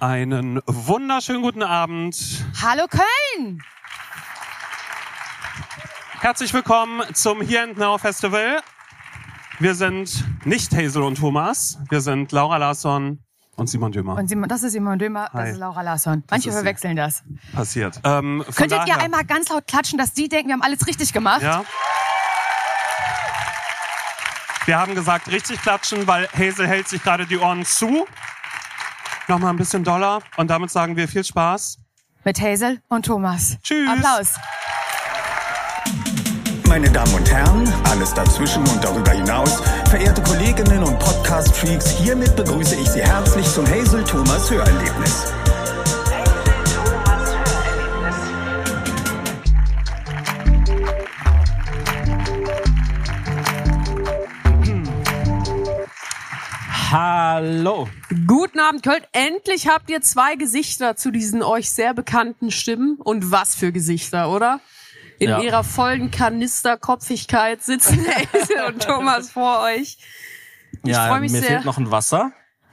Einen wunderschönen guten Abend. Hallo Köln! Herzlich willkommen zum Here and Now Festival. Wir sind nicht Hazel und Thomas. Wir sind Laura Larsson und Simon Dömer. Und Simon, das ist Simon Dömer, Hi. das ist Laura Larsson. Manche verwechseln das. Passiert. Ähm, Könntet daher, ihr einmal ganz laut klatschen, dass die denken, wir haben alles richtig gemacht? Ja. Wir haben gesagt, richtig klatschen, weil Hazel hält sich gerade die Ohren zu. Nochmal ein bisschen doller. Und damit sagen wir viel Spaß. Mit Hazel und Thomas. Tschüss. Applaus. Meine Damen und Herren, alles dazwischen und darüber hinaus, verehrte Kolleginnen und Podcast-Freaks, hiermit begrüße ich Sie herzlich zum Hazel Thomas Hörerlebnis. Hallo. Guten Abend, Köln. Endlich habt ihr zwei Gesichter zu diesen euch sehr bekannten Stimmen. Und was für Gesichter, oder? In Ja. ihrer vollen Kanisterkopfigkeit sitzen Hazel und Thomas vor euch. Ich ja, freu mich mir sehr. fehlt noch ein Wasser.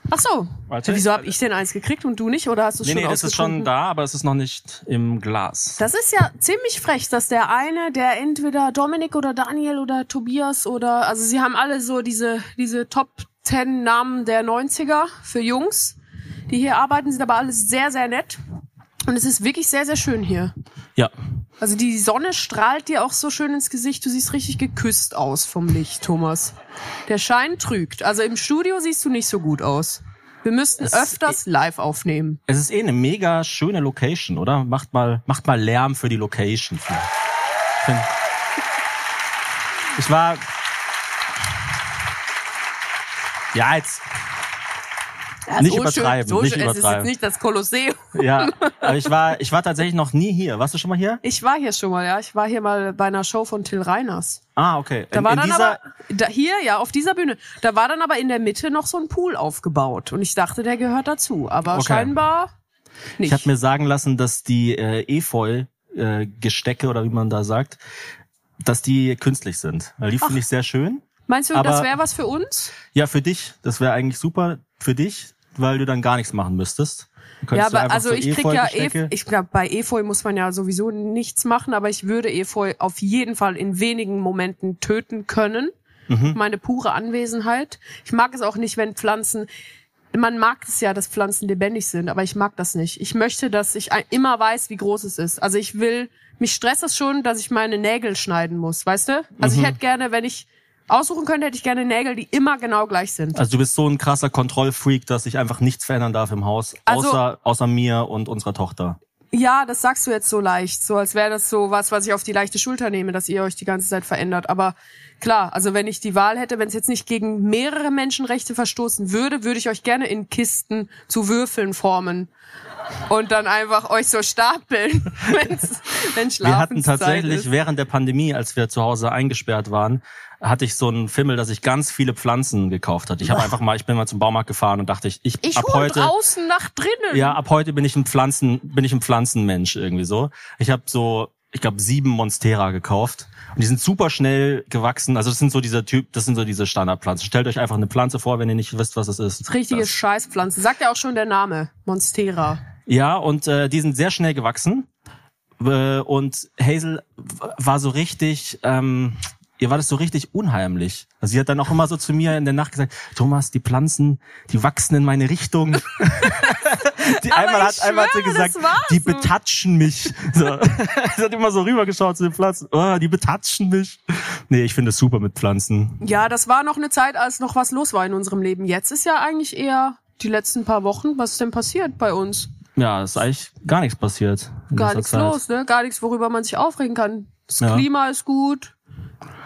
Ach so. Warte. Wieso hab ich denn eins gekriegt und du nicht? Oder hast du es Nee, schon nee, das ist schon da, aber es ist noch nicht im Glas. Das ist ja ziemlich frech, dass der eine, der entweder Dominik oder Daniel oder Tobias oder, also sie haben alle so diese, diese Top 10 Namen der 90er für Jungs, die hier arbeiten, sind aber alles sehr, sehr nett. Und es ist wirklich sehr, sehr schön hier. Ja. Also die Sonne strahlt dir auch so schön ins Gesicht. Du siehst richtig geküsst aus vom Licht, Thomas. Der Schein trügt. Also im Studio siehst du nicht so gut aus. Wir müssten Es- öfters live aufnehmen. Es ist eh eine mega schöne Location, oder? Macht mal, macht mal Lärm für die Location. Ich war. Ja, jetzt. Nicht so übertreiben, Schön, so nicht schön. Es ist übertreiben. jetzt nicht das Kolosseum. Ja, aber ich war, ich war tatsächlich noch nie hier. Warst du schon mal hier? Ich war hier schon mal, ja. Ich war hier mal bei einer Show von Till Reiners. Ah, okay. Da In- war in dann dieser, aber, da, hier, ja, auf dieser Bühne. Da war dann aber in der Mitte noch so ein Pool aufgebaut. Und ich dachte, der gehört dazu. Aber Okay. scheinbar nicht. Ich habe mir sagen lassen, dass die äh, Efeu-Gestecke oder wie man da sagt, dass die künstlich sind. Die finde ich sehr schön. Meinst du, aber- das wäre was für uns? Ja, für dich. Das wäre eigentlich super für dich, weil du dann gar nichts machen müsstest. Ja, aber also so ich krieg ja, Efeu-Gestecke- Efeu, ich glaube, bei Efeu muss man ja sowieso nichts machen, aber ich würde Efeu auf jeden Fall in wenigen Momenten töten können. Mhm. Meine pure Anwesenheit. Ich mag es auch nicht, wenn Pflanzen, man mag es ja, dass Pflanzen lebendig sind, aber ich mag das nicht. Ich möchte, dass ich immer weiß, wie groß es ist. Also ich will, mich stresst es schon, dass ich meine Nägel schneiden muss, weißt du? Also Mhm. ich hätte gerne, wenn ich aussuchen könnte, hätte ich gerne Nägel, die immer genau gleich sind. Also du bist so ein krasser Kontrollfreak, dass sich einfach nichts verändern darf im Haus, Also- außer, außer mir und unserer Tochter. Ja, das sagst du jetzt so leicht, so als wäre das so was, was ich auf die leichte Schulter nehme, dass ihr euch die ganze Zeit verändert. Aber klar, also wenn ich die Wahl hätte, wenn es jetzt nicht gegen mehrere Menschenrechte verstoßen würde, würde ich euch gerne in Kisten zu Würfeln formen und dann einfach euch so stapeln, wenn's, wenn Wir hatten Schlafenszeit tatsächlich ist. während der Pandemie, als wir zu Hause eingesperrt waren, hatte ich so einen Fimmel, dass ich ganz viele Pflanzen gekauft hatte. Ich habe einfach mal, ich bin mal zum Baumarkt gefahren und dachte ich, ich, Ich ab heute draußen nach drinnen. Ja, ab heute bin ich ein Pflanzen, bin ich ein Pflanzenmensch irgendwie so. Ich habe so, ich glaube, sieben Monstera gekauft und die sind super schnell gewachsen. Also das sind so diese Typ, das sind so diese Standardpflanzen. Stellt euch einfach eine Pflanze vor, wenn ihr nicht wisst, was es ist. Richtige. Scheißpflanze. Sagt ja auch schon der Name. Monstera. Ja, und äh, die sind sehr schnell gewachsen. Äh, und Hazel war so richtig, ähm, ihr war das so richtig unheimlich. Also sie hat dann auch immer so zu mir in der Nacht gesagt, Thomas, die Pflanzen, die wachsen in meine Richtung. die Aber einmal hat, einmal hat sie gesagt, die betatschen mich. So. sie hat immer so rübergeschaut zu den Pflanzen. Oh, die betatschen mich. Nee, ich finde es super mit Pflanzen. Ja, das war noch eine Zeit, als noch was los war in unserem Leben. Jetzt ist ja eigentlich eher die letzten paar Wochen. Was ist denn passiert bei uns? Ja, ist eigentlich gar nichts passiert. Gar nichts Zeit. los, ne? Gar nichts, worüber man sich aufregen kann. Das Ja. Klima ist gut.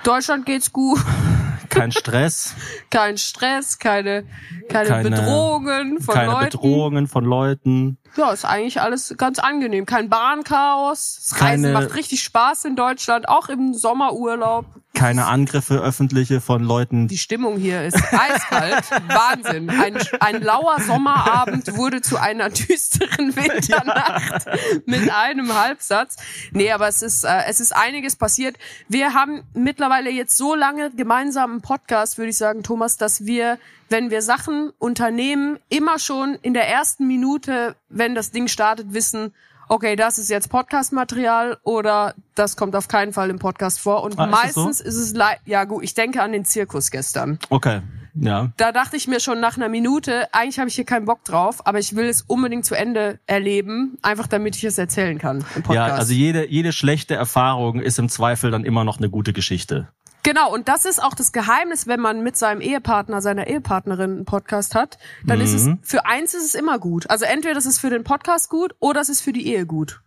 Deutschland geht's gut. Kein Stress, Kein Stress, keine, keine, Keine- Bedrohungen von keine Leuten. Bedrohungen von Leuten. Ja, ist eigentlich alles ganz angenehm. Kein Bahnchaos. Das Reisen Keine- macht richtig Spaß in Deutschland, auch im Sommerurlaub. keine Angriffe öffentliche von Leuten. Die Stimmung hier ist eiskalt. Wahnsinn. Ein, ein lauer Sommerabend wurde zu einer düsteren Winternacht mit einem Halbsatz. Nee, aber es ist, äh, es ist einiges passiert. Wir haben mittlerweile jetzt so lange gemeinsam einen Podcast, würde ich sagen, Thomas, dass wir wenn wir Sachen unternehmen, immer schon in der ersten Minute, wenn das Ding startet, wissen, okay, das ist jetzt Podcast-Material oder das kommt auf keinen Fall im Podcast vor. Und Ah, ist das so? meistens ist es, ja gut, ich denke an den Zirkus gestern. Okay. Ja. Da dachte ich mir schon nach einer Minute, eigentlich habe ich hier keinen Bock drauf, aber ich will es unbedingt zu Ende erleben, einfach damit ich es erzählen kann im Podcast. Ja, also jede, jede schlechte Erfahrung ist im Zweifel dann immer noch eine gute Geschichte. Genau, und das ist auch das Geheimnis, wenn man mit seinem Ehepartner, seiner Ehepartnerin einen Podcast hat, dann ist es, für eins ist es immer gut. Also entweder das ist für den Podcast gut oder es ist für die Ehe gut.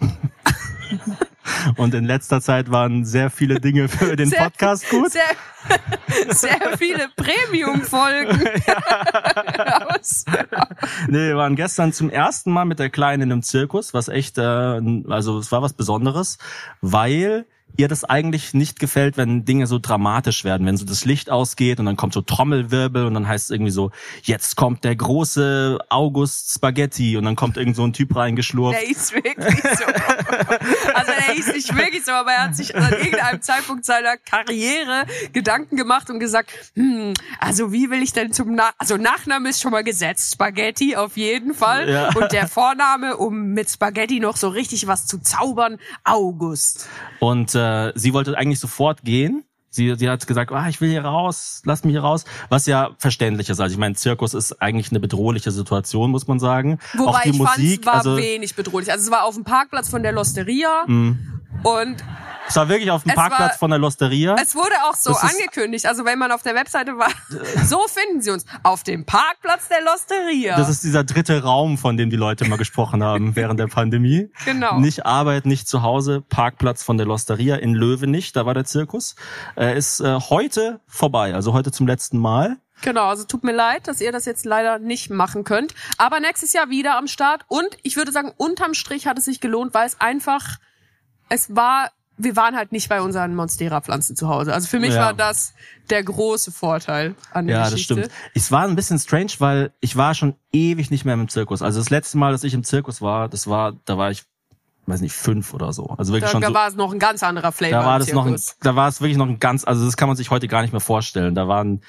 Und in letzter Zeit waren sehr viele Dinge für den Sehr- Podcast gut. Sehr, sehr viele Premium-Folgen. Aus- Nee, wir waren gestern zum ersten Mal mit der Kleinen in einem Zirkus, was echt, äh, also es war was Besonderes, weil ihr das eigentlich nicht gefällt, wenn Dinge so dramatisch werden, wenn so das Licht ausgeht und dann kommt so Trommelwirbel und dann heißt es irgendwie so, jetzt kommt der große August Spaghetti und dann kommt irgend so ein Typ reingeschlurft. Der ist wirklich so. Also der ist nicht wirklich so, aber er hat sich an irgendeinem Zeitpunkt seiner Karriere Gedanken gemacht und gesagt, hm, also wie will ich denn zum Na also Nachname ist schon mal gesetzt, Spaghetti auf jeden Fall Ja. und der Vorname, um mit Spaghetti noch so richtig was zu zaubern, August. Und äh, sie wollte eigentlich sofort gehen. Sie, sie hat gesagt, ah, ich will hier raus, lass mich hier raus. Was ja verständlich ist. Also ich meine, Zirkus ist eigentlich eine bedrohliche Situation, muss man sagen. Wobei Auch die ich fand, es war also wenig bedrohlich. Also es war auf dem Parkplatz von der Losteria Mhm. Und es war wirklich auf dem Es Parkplatz war- von der Losteria. Es wurde auch so Das angekündigt. Also wenn man auf der Webseite war, so finden sie uns. Auf dem Parkplatz der Losteria. Das ist dieser dritte Raum, von dem die Leute immer gesprochen haben während der Pandemie. Genau. Nicht Arbeit, nicht zu Hause, Parkplatz von der Losteria in Löwenich, da war der Zirkus. Äh, ist äh, heute vorbei, also heute zum letzten Mal. Genau, also tut mir leid, dass ihr das jetzt leider nicht machen könnt. Aber nächstes Jahr wieder am Start. Und ich würde sagen, unterm Strich hat es sich gelohnt, weil es einfach, es war, wir waren halt nicht bei unseren Monstera-Pflanzen zu Hause. Also für mich Ja. war das der große Vorteil an der Ja, das Geschichte. stimmt. Es war ein bisschen strange, weil ich war schon ewig nicht mehr im Zirkus. Also das letzte Mal, dass ich im Zirkus war, das war, da war ich, weiß nicht, fünf oder so. Also wirklich Da, schon da so, war es noch ein ganz anderer Flavor. da war das noch ein, da war es wirklich noch ein ganz, also das kann man sich heute gar nicht mehr vorstellen. Da waren,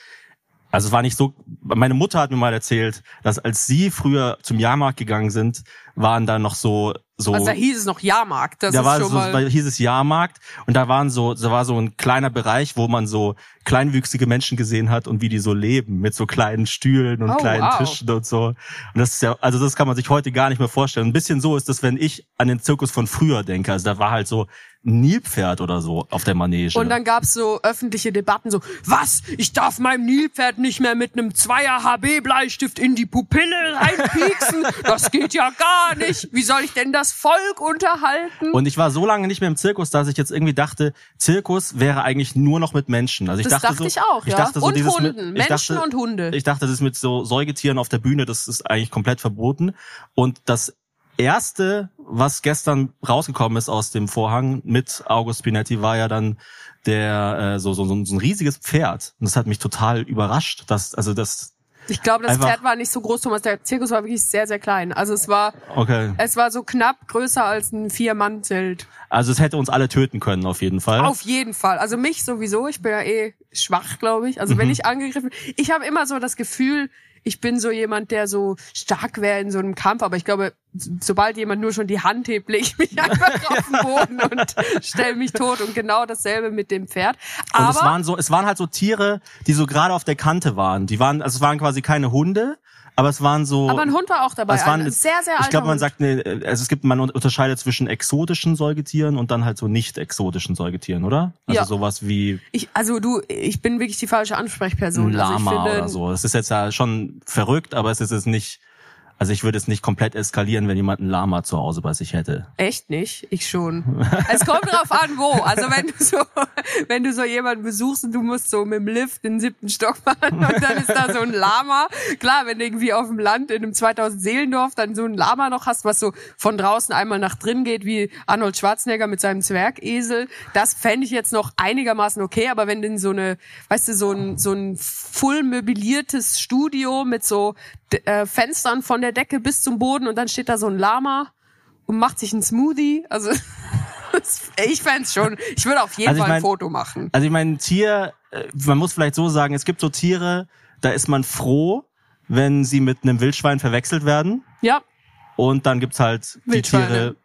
also es war nicht so, meine Mutter hat mir mal erzählt, dass als sie früher zum Jahrmarkt gegangen sind, waren da noch so, so, Also da hieß es noch Jahrmarkt. Das da ist war schon so, mal. da hieß es Jahrmarkt und da waren so, da war so ein kleiner Bereich, wo man so kleinwüchsige Menschen gesehen hat und wie die so leben mit so kleinen Stühlen und Oh, kleinen wow. Tischen und so. Und das ist ja, also das kann man sich heute gar nicht mehr vorstellen. Ein bisschen so ist das, wenn ich an den Zirkus von früher denke. Also da war halt so Nilpferd oder so auf der Manege. Und dann gab's so öffentliche Debatten, so, was? Ich darf meinem Nilpferd nicht mehr mit einem Zweier HB-Bleistift in die Pupille reinpieksen? Das geht ja gar nicht. Wie soll ich denn das Volk unterhalten? Und ich war so lange nicht mehr im Zirkus, dass ich jetzt irgendwie dachte, Zirkus wäre eigentlich nur noch mit Menschen. Also ich Das dachte, dachte so, ich auch, ja. dachte so Und dieses Hunden. Mit, ich Menschen dachte, und Hunde. Ich dachte, das ist mit so Säugetieren auf der Bühne, das ist eigentlich komplett verboten. Und das erste, was gestern rausgekommen ist aus dem Vorhang mit August Spinetti, war ja dann der äh, so, so, so ein riesiges Pferd. Und das hat mich total überrascht, dass also das ich glaube, das einfach- Pferd war nicht so groß, Thomas. Der Zirkus war wirklich sehr, sehr klein. Also es war, okay. es war so knapp größer als ein Vier-Mann-Zelt. Also es hätte uns alle töten können auf jeden Fall. Auf jeden Fall. Also mich sowieso. Ich bin ja eh schwach, glaube ich. Also Mhm. wenn ich angegriffen, ich habe immer so das Gefühl, ich bin so jemand, der so stark wäre in so einem Kampf. Aber ich glaube, sobald jemand nur schon die Hand hebt, lege ich mich einfach auf den Boden und stelle mich tot. Und genau dasselbe mit dem Pferd. Und Aber es waren so, es waren halt so Tiere, die so gerade auf der Kante waren. Die waren, also es waren quasi keine Hunde, aber es waren so. aber ein Hund war auch dabei. es waren, ein sehr, sehr ich glaube, man sagt, ne, also es gibt, man unterscheidet zwischen exotischen Säugetieren und dann halt so nicht exotischen Säugetieren, oder? Also Ja. sowas wie Ich, also du, ich bin wirklich die falsche Ansprechperson. also Lama finde, oder so. Das ist jetzt ja schon verrückt, aber es ist jetzt nicht, also ich würde es nicht komplett eskalieren, wenn jemand ein Lama zu Hause bei sich hätte. Echt nicht? Ich schon. Es kommt drauf an, wo. Also wenn du so, wenn du so jemanden besuchst und du musst so mit dem Lift den siebten Stock fahren und dann ist da so ein Lama. Klar, wenn du irgendwie auf dem Land in einem 2000 Seelendorf dann so ein Lama noch hast, was so von draußen einmal nach drin geht, wie Arnold Schwarzenegger mit seinem Zwergesel, das fände ich jetzt noch einigermaßen okay. Aber wenn du in so eine, weißt du, so ein, so ein full möbliertes Studio mit so äh, Fenstern von der Decke bis zum Boden und dann steht da so ein Lama und macht sich einen Smoothie. Also ich fänd's schon. Ich würde auf jeden Also Fall ein mein- Foto machen. Also ich meine, ein Tier, äh, man muss vielleicht so sagen, es gibt so Tiere, da ist man froh, wenn sie mit einem Wildschwein verwechselt werden. Ja, Und dann gibt's halt die. Tiere.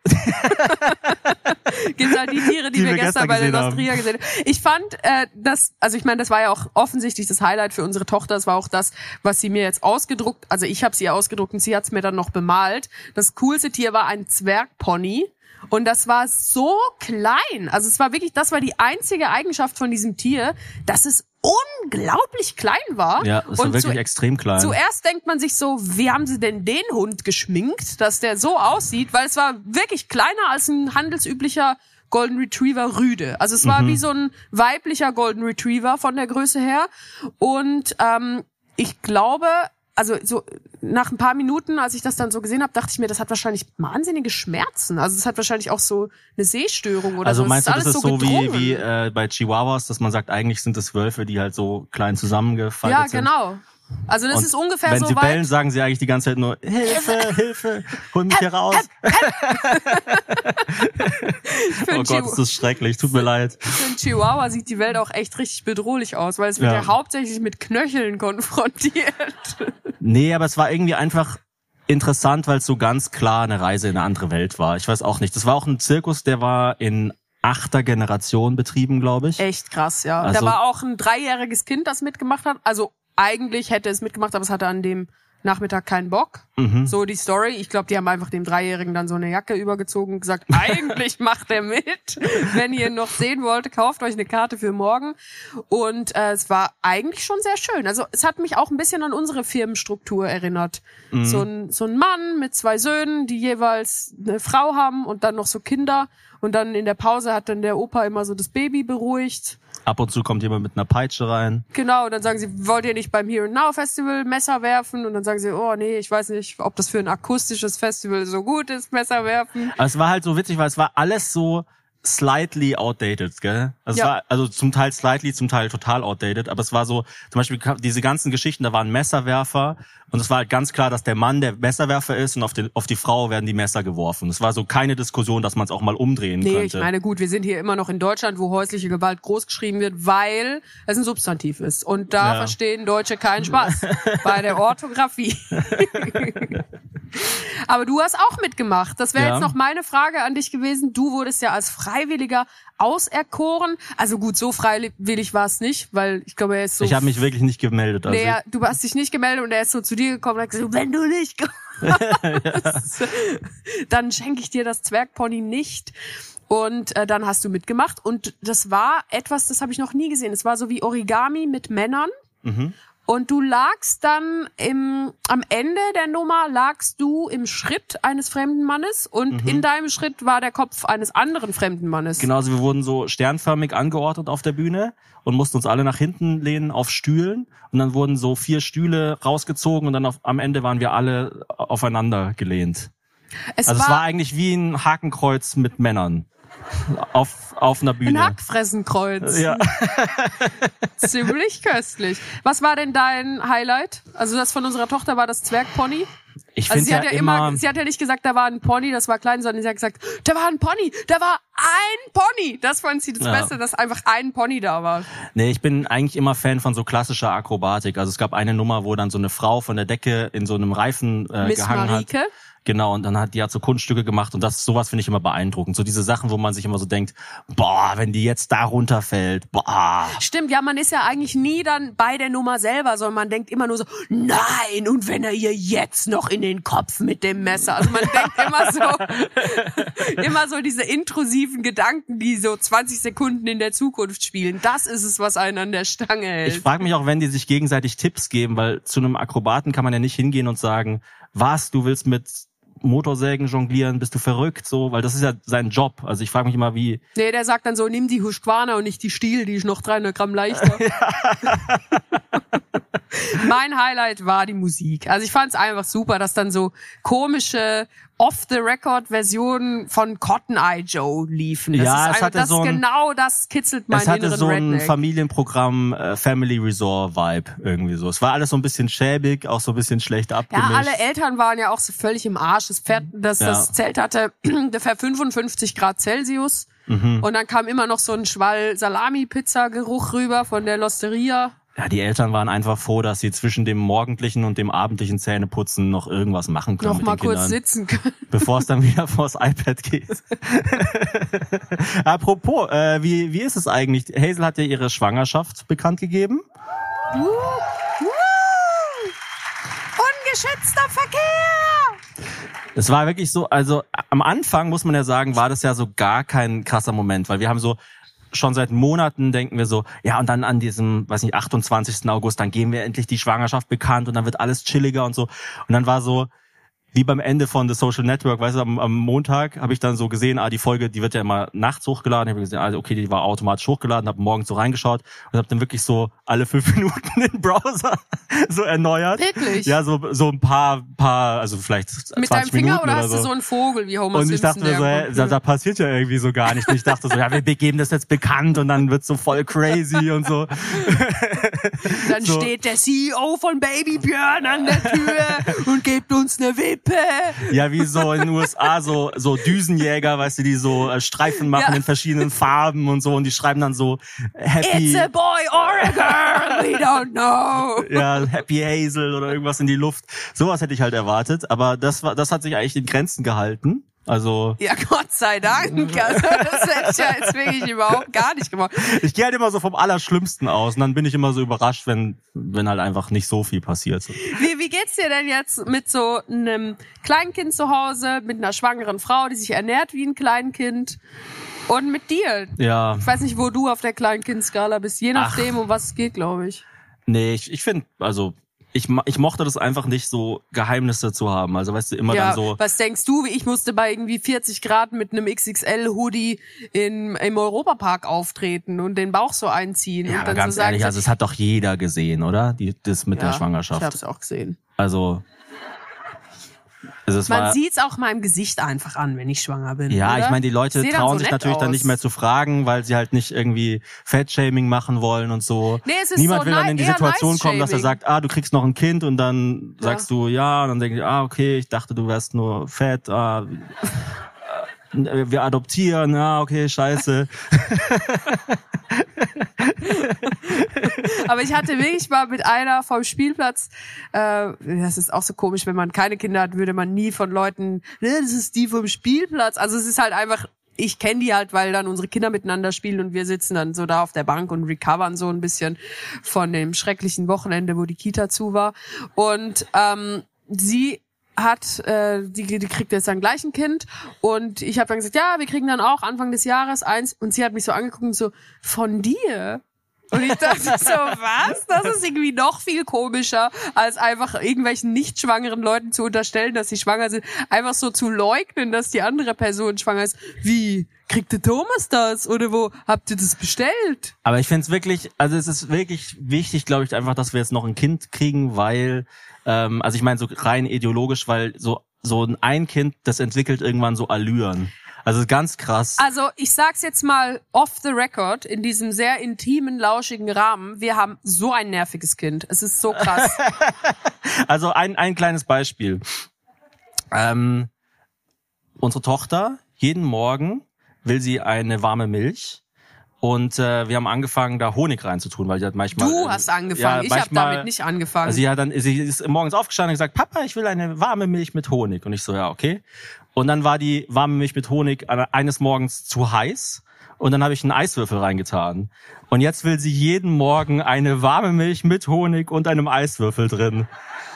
halt die Tiere, die, Die wir wir gestern gestern bei der. Nostria gesehen haben. Ich fand, äh, das, also ich meine, das war ja auch offensichtlich das Highlight für unsere Tochter. Das war auch das, was sie mir jetzt ausgedruckt, also ich habe sie ausgedruckt und sie hat's mir dann noch bemalt. Das coolste Tier war ein Zwergpony. Und das war so klein. Also es war wirklich, das war die einzige Eigenschaft von diesem Tier, dass es unglaublich klein war. Ja, das war und wirklich zu, extrem klein. Zuerst denkt man sich so, wie haben sie denn den Hund geschminkt, dass der so aussieht? Weil es war wirklich kleiner als ein handelsüblicher Golden Retriever Rüde. Also es war wie so ein weiblicher Golden Retriever von der Größe her. Und ähm, ich glaube, also so nach ein paar Minuten, als ich das dann so gesehen habe, dachte ich mir, das hat wahrscheinlich wahnsinnige Schmerzen. Also es hat wahrscheinlich auch so eine Sehstörung oder also so. meinst du, das ist so wie, gedrungen. wie äh, bei Chihuahuas, dass man sagt, eigentlich sind es Wölfe, die halt so klein zusammengefaltet Ja, sind? genau. Also das Und ist ungefähr Wenn so sie weit. bellen, sagen sie eigentlich die ganze Zeit nur Hilfe, Hilfe, hol mich hier raus. Oh Gott, ist das schrecklich, tut mir leid. Für einen Chihuahua sieht die Welt auch echt richtig bedrohlich aus, weil es wird Ja. ja hauptsächlich mit Knöcheln konfrontiert. Nee, aber es war irgendwie einfach interessant, weil es so ganz klar eine Reise in eine andere Welt war. Ich weiß auch nicht. Das war auch ein Zirkus, der war in achter Generation betrieben, glaube ich. Echt krass, ja. Also- da war auch ein dreijähriges Kind, das mitgemacht hat. Also eigentlich hätte es mitgemacht, aber es hatte an dem Nachmittag keinen Bock. Mhm. So die Story. Ich glaube, die haben einfach dem Dreijährigen dann so eine Jacke übergezogen und gesagt, eigentlich macht er mit. Wenn ihr ihn noch sehen wollt, kauft euch eine Karte für morgen. Und äh, es war eigentlich schon sehr schön. Also es hat mich auch ein bisschen an unsere Firmenstruktur erinnert. Mhm. So, ein, so ein Mann mit zwei Söhnen, die jeweils eine Frau haben und dann noch so Kinder. Und dann in der Pause hat dann der Opa immer so das Baby beruhigt. Ab und zu kommt jemand mit einer Peitsche rein. Genau, und dann sagen sie, wollt ihr nicht beim Here and Now Festival Messer werfen? Und dann sagen sie, oh nee, ich weiß nicht, ob das für ein akustisches Festival so gut ist, Messer werfen. Aber es war halt so witzig, weil es war alles so slightly outdated, gell? Also Ja. war also zum Teil slightly, zum Teil total outdated, aber es war so, zum Beispiel diese ganzen Geschichten, da waren Messerwerfer und es war halt ganz klar, dass der Mann der Messerwerfer ist und auf die, auf die Frau werden die Messer geworfen. Es war so keine Diskussion, dass man es auch mal umdrehen Nee, könnte. ich meine, gut, wir sind hier immer noch in Deutschland, wo häusliche Gewalt groß geschrieben wird, weil es ein Substantiv ist. Und da Ja. verstehen Deutsche keinen Spaß bei der Orthographie. Aber du hast auch mitgemacht. Das wäre Ja. jetzt noch meine Frage an dich gewesen. Du wurdest ja als Freiwilliger auserkoren. Also gut, so freiwillig war es nicht, weil ich glaube, er ist so ich habe mich wirklich nicht gemeldet. Also Nee, du hast dich nicht gemeldet und er ist so zu dir gekommen und hat gesagt, wenn du nicht kommst, dann schenke ich dir das Zwergpony nicht. Und äh, dann hast du mitgemacht und das war etwas, das habe ich noch nie gesehen. Es war so wie Origami mit Männern. Mhm. Und du lagst dann im, am Ende der Nummer lagst du im Schritt eines fremden Mannes und in deinem Schritt war der Kopf eines anderen fremden Mannes. Genau, also wir wurden so sternförmig angeordnet auf der Bühne und mussten uns alle nach hinten lehnen auf Stühlen und dann wurden so vier Stühle rausgezogen und dann auf, am Ende waren wir alle aufeinander gelehnt. Es Also war, es war eigentlich wie ein Hakenkreuz mit Männern auf, auf einer ein Bühne. Hackfressenkreuz. Ja. Ziemlich köstlich. Was war denn dein Highlight? Also das von unserer Tochter war das Zwergpony. Ich Also sie hat ja ja immer, immer, sie hat ja nicht gesagt, da war ein Pony, das war klein, sondern sie hat gesagt, da war ein Pony, da war ein Pony. Das fand sie das Ja. Beste, dass einfach ein Pony da war. nee, ich bin eigentlich immer Fan von so klassischer Akrobatik. Also es gab eine Nummer, wo dann so eine Frau von der Decke in so einem Reifen äh, Miss gehangen Marike. hat. Genau, und dann hat die hat so Kunststücke gemacht und das sowas finde ich immer beeindruckend. So diese Sachen, wo man sich immer so denkt, boah, wenn die jetzt da runterfällt, boah. Stimmt, ja, man ist ja eigentlich nie dann bei der Nummer selber, sondern man denkt immer nur so, nein, und wenn er ihr jetzt noch in den Kopf mit dem Messer. Also man denkt immer so, immer so diese intrusiven Gedanken, die so 20 Sekunden in der Zukunft spielen. Das ist es, was einen an der Stange hält. Ich frage mich auch, wenn die sich gegenseitig Tipps geben, weil zu einem Akrobaten kann man ja nicht hingehen und sagen, was, du willst mit Motorsägen jonglieren, bist du verrückt, so, weil das ist ja sein Job. Also ich frage mich immer, wie, Nee, der sagt dann so, nimm die Husqvarna und nicht die Stiel, die ist noch 300 Gramm leichter. mein Highlight war die Musik. Also ich fand es einfach super, dass dann so komische Off-the-Record-Versionen von Cotton Eye Joe liefen. Das Ja, ist es einfach, hatte das so ein- genau das kitzelt meinen es hatte so ein Redneck. Familienprogramm äh, Family Resort Vibe irgendwie so. Es war alles so ein bisschen schäbig, auch so ein bisschen schlecht Ja, abgemischt. alle Eltern waren ja auch so völlig im Arsch. Das, Pferd, das, Ja. das Zelt hatte ungefähr 55 Grad Celsius. Und dann kam immer noch so ein Schwall Salami-Pizza-Geruch rüber von der Losteria. Ja, die Eltern waren einfach froh, dass sie zwischen dem morgendlichen und dem abendlichen Zähneputzen noch irgendwas machen können Noch mit mal den kurz Kindern, sitzen können. bevor es dann wieder vors iPad geht. Apropos, äh, wie, wie ist es eigentlich? Hazel hat ja ihre Schwangerschaft bekannt gegeben. Ungeschützter Verkehr! Es war wirklich so, also am Anfang muss man ja sagen, war das ja so gar kein krasser Moment, weil wir haben so schon seit Monaten denken wir so, ja und dann an diesem, weiß nicht, 28. August, dann geben wir endlich die Schwangerschaft bekannt und dann wird alles chilliger und so. Und dann war so, wie beim Ende von The Social Network, weißt du, am, am Montag habe ich dann so gesehen, ah, die Folge, die wird ja immer nachts hochgeladen. Ich habe gesehen, also okay, die war automatisch hochgeladen, habe morgens so reingeschaut und habe dann wirklich so alle fünf Minuten den Browser so erneuert. Wirklich? Ja, so so ein paar, paar, also vielleicht 20 Mit deinem Finger Minuten oder hast so. du so einen Vogel wie Homer Und ich Simpson? dachte mir so, kommt? da, da passiert ja irgendwie so gar nicht. Und ich dachte so, ja, wir geben das jetzt bekannt und dann wird's so voll crazy und so. Dann so. steht der CEO von Baby Björn an der Tür und gibt uns eine Wippe. Ja, wie so in den USA so so Düsenjäger, weißt du, die so äh, Streifen machen Ja. in verschiedenen Farben und so und die schreiben dann so Happy It's a boy or a girl, we don't know. ja, Happy Hazel oder irgendwas in die Luft. Sowas hätte ich halt erwartet, aber das war das hat sich eigentlich in Grenzen gehalten. Also Ja, Gott sei Dank. Also, das hätte ich ja jetzt wirklich überhaupt gar nicht gemacht. ich gehe halt immer so vom Allerschlimmsten aus und dann bin ich immer so überrascht, wenn wenn halt einfach nicht so viel passiert. Wie, wie geht's dir denn jetzt mit so einem Kleinkind zu Hause, mit einer schwangeren Frau, die sich ernährt wie ein Kleinkind? Und mit dir? Ja, Ich weiß nicht, wo du auf der Kleinkindskala bist. Je nachdem, um was es geht, glaube ich. Nee, ich, ich finde, also ich, ich mochte das einfach nicht so Geheimnisse zu haben. Also weißt du, immer Ja, dann so. was denkst du? Ich musste bei irgendwie 40 Grad mit einem XXL-Hoodie in, im Europapark auftreten und den Bauch so einziehen. Ja, und dann ganz so sagen, ehrlich, so, also es hat doch jeder gesehen, oder? Die, das mit der Ja, Ich Schwangerschaft. hab's auch gesehen. Also, also es Man war, sieht's auch meinem Gesicht einfach an, wenn ich schwanger bin. ja, oder? ich meine, die Leute dann trauen so sich natürlich dann aus. nicht mehr zu fragen, weil sie halt nicht irgendwie Fettshaming machen wollen und so. Nee, es ist Niemand so will dann in die Situation kommen, dass er sagt, ah, du kriegst noch ein Kind und dann Ja. sagst du ja und dann denke ich, ah, okay, ich dachte, du wärst nur fett, ah, wir adoptieren, ah, okay, scheiße. Aber ich hatte wirklich mal mit einer vom Spielplatz, äh, das ist auch so komisch, wenn man keine Kinder hat, würde man nie von Leuten, "Ne, das ist die vom Spielplatz. Also es ist halt einfach, ich kenne die halt, weil dann unsere Kinder miteinander spielen und wir sitzen dann so da auf der Bank und recovern so ein bisschen von dem schrecklichen Wochenende, wo die Kita zu war. Und ähm, sie hat, äh, die, die kriegt jetzt dann gleich ein Kind und ich habe dann gesagt, ja, wir kriegen dann auch Anfang des Jahres eins und sie hat mich so angeguckt und so, von dir? Und ich dachte so, was? Das ist irgendwie noch viel komischer, als einfach irgendwelchen nicht schwangeren Leuten zu unterstellen, dass sie schwanger sind. Einfach so zu leugnen, dass die andere Person schwanger ist. Wie? Kriegt der Thomas das? Oder wo habt ihr das bestellt? Aber ich finde es wirklich, also es ist wirklich wichtig, glaube ich, einfach, dass wir jetzt noch ein Kind kriegen, weil, ähm, also ich meine so rein ideologisch, weil so so ein- Kind, das entwickelt irgendwann so Allüren. Also ganz krass. Also ich sag's jetzt mal off the record, in diesem sehr intimen, lauschigen Rahmen. Wir haben so ein nerviges Kind. Es ist so krass. Also ein, ein kleines Beispiel. Ähm, unsere Tochter, jeden Morgen will sie eine warme Milch. Und äh, wir haben angefangen, da Honig reinzutun, weil die hat manchmal. Du äh, hast angefangen. ich habe damit nicht angefangen. Also sie hat dann, sie ist morgens aufgestanden und gesagt, Papa, ich will eine warme Milch mit Honig. Und ich so, ja, okay. Und dann war die warme Milch mit Honig eines Morgens zu heiß. Und dann habe ich einen Eiswürfel reingetan. Und jetzt will sie jeden Morgen eine warme Milch mit Honig und einem Eiswürfel drin.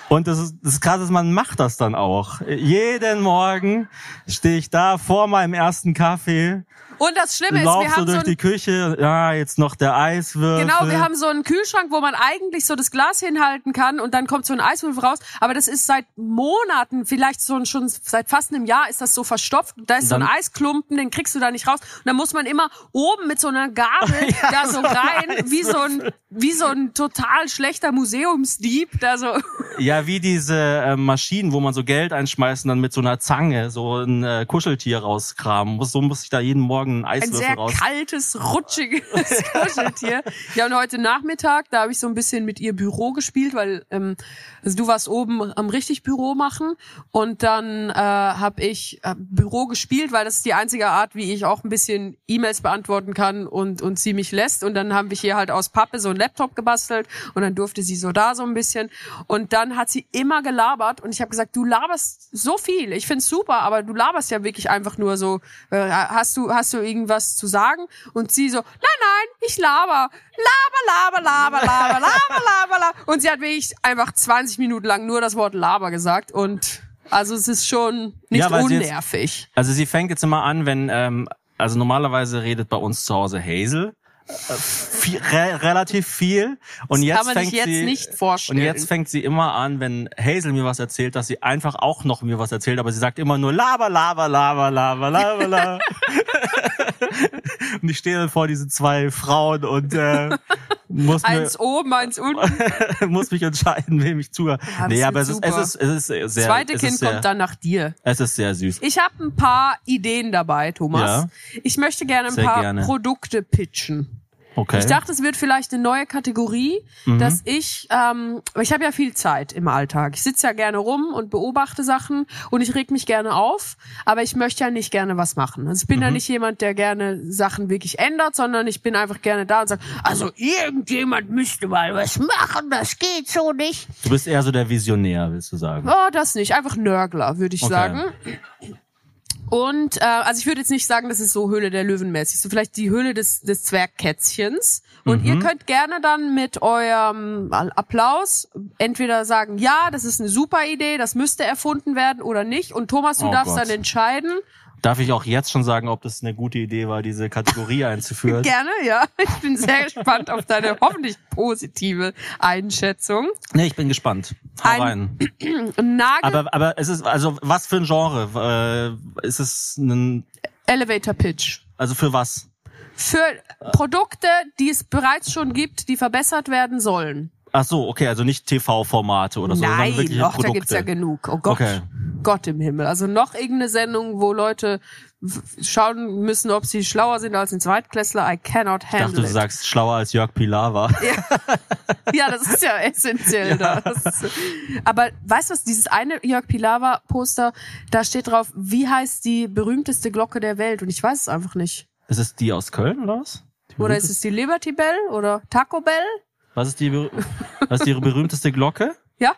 Und das ist, das ist krass, dass man macht das dann auch. Jeden Morgen stehe ich da vor meinem ersten Kaffee, Und das Schlimme ist, wir lauf so haben so durch ein die Küche, ja, jetzt noch der Eiswürfel. Genau, wir haben so einen Kühlschrank, wo man eigentlich so das Glas hinhalten kann und dann kommt so ein Eiswürfel raus. Aber das ist seit Monaten, vielleicht so schon seit fast einem Jahr ist das so verstopft. Da ist so ein Dann- Eisklumpen, den kriegst du da nicht raus. Und dann muss man immer oben mit so einer Gabel Ja, da so so ein rein, wie so ein, wie so ein total schlechter Museumsdieb, da so. Ja, wie diese äh, Maschinen, wo man so Geld einschmeißt und dann mit so einer Zange so ein äh, Kuscheltier rauskramen muss. So muss ich da jeden Morgen Morgen einen ein Eiswürfel sehr raus. kaltes, rutschiges Kuscheltier. Ja, und heute Nachmittag, da habe ich so ein bisschen mit ihr Büro gespielt, weil ähm, also du warst oben am richtig Büro machen und dann äh, habe ich äh, Büro gespielt, weil das ist die einzige Art, wie ich auch ein bisschen E-Mails beantworten kann und und sie mich lässt. Und dann haben wir hier halt aus Pappe so einen Laptop gebastelt und dann durfte sie so da so ein bisschen. Und dann hat sie immer gelabert und ich habe gesagt, du laberst so viel. Ich find's super, aber du laberst ja wirklich einfach nur so. Äh, hast du hast du irgendwas zu sagen? Und sie so, nein, nein, ich laber, laber, laber, laber, laber, laber, laber, laber. Und sie hat wirklich einfach 20 Minuten lang nur das Wort laber gesagt und also es ist schon nicht Ja, sie jetzt- unnervig. Also sie fängt jetzt immer an, wenn, ähm, also normalerweise redet bei uns zu Hause Hazel. Viel, re relativ viel. Und Das jetzt fängt jetzt sie, nicht vorstellen. Und jetzt fängt sie immer an, wenn Hazel mir was erzählt, dass sie einfach auch noch mir was erzählt, aber sie sagt immer nur laber, laber, laber, laber, laber, laber. und ich stehe dann vor diesen zwei Frauen und äh, muss mir, Eins oben, eins unten. muss mich entscheiden, wem ich zuhöre. das nee, aber es ist, es ist, es ist sehr, Zweite es Kind ist sehr, kommt dann nach dir. Es ist sehr süß. Ich habe ein paar Ideen dabei, Thomas. Ja. Ich möchte gerne ein Sehr paar gerne. Produkte pitchen. Okay. Ich dachte, es wird vielleicht eine neue Kategorie, Mhm. dass ich, ähm, ich habe ja viel Zeit im Alltag. Ich sitze ja gerne rum und beobachte Sachen und ich reg mich gerne auf, aber ich möchte ja nicht gerne was machen. Also ich bin Mhm. ja nicht jemand, der gerne Sachen wirklich ändert, sondern ich bin einfach gerne da und sage, also irgendjemand müsste mal was machen, das geht so nicht. Du bist eher so der Visionär, willst du sagen. Oh, das nicht. Einfach Nörgler, würde ich Okay. sagen. Und äh, also ich würde jetzt nicht sagen, das ist so Höhle der Löwen mäßig, so vielleicht die Höhle des, des Zwergkätzchens. Und Mhm. ihr könnt gerne dann mit eurem Applaus entweder sagen, ja, das ist eine super Idee, das müsste erfunden werden oder nicht. Und Thomas, du Oh darfst Gott. dann entscheiden. Darf ich auch jetzt schon sagen, ob das eine gute Idee war, diese Kategorie einzuführen? Gerne, ja. Ich bin sehr gespannt auf deine hoffentlich positive Einschätzung. Nee, ich bin gespannt. Hau Ein- rein. Nagel Aber, aber es ist, also, was für ein Genre? Äh, ist es ein, Elevator Pitch. also für was? Für Produkte, die es bereits schon gibt, die verbessert werden sollen. Ach so, okay, also nicht TV-Formate oder so, Nein, wirkliche doch, da Produkte. gibt's ja genug. Oh Gott. Okay. Gott im Himmel. Also noch irgendeine Sendung, wo Leute schauen müssen, ob sie schlauer sind als ein Zweitklässler. I cannot ich handle dachte, du it. sagst schlauer als Jörg Pilar war. Ja, das ist ja essentiell. Da. Das aber weißt du was, dieses eine Jörg Pilawa-Poster, da steht drauf, wie heißt die berühmteste Glocke der Welt? Und ich weiß es einfach nicht. Ist es die aus Köln oder was? Oder ist es die Liberty Bell oder Taco Bell? Was ist die, was ist die berühmteste Glocke? Ja?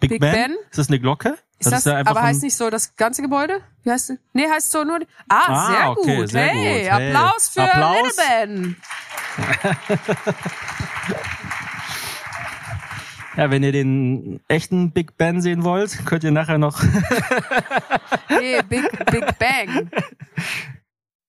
Big, Big ben? Ben? Ist das eine Glocke? Ist das, ja einfach aber ein- heißt nicht so das ganze Gebäude? Wie heißt es? Nee, heißt so nur. die- Ah, Ah, sehr okay, gut. sehr hey, gut. Hey. Applaus für Applaus. Little Ben. Ja, wenn ihr den echten Big Ben sehen wollt, könnt ihr nachher noch. Nee, Big, Big Bang.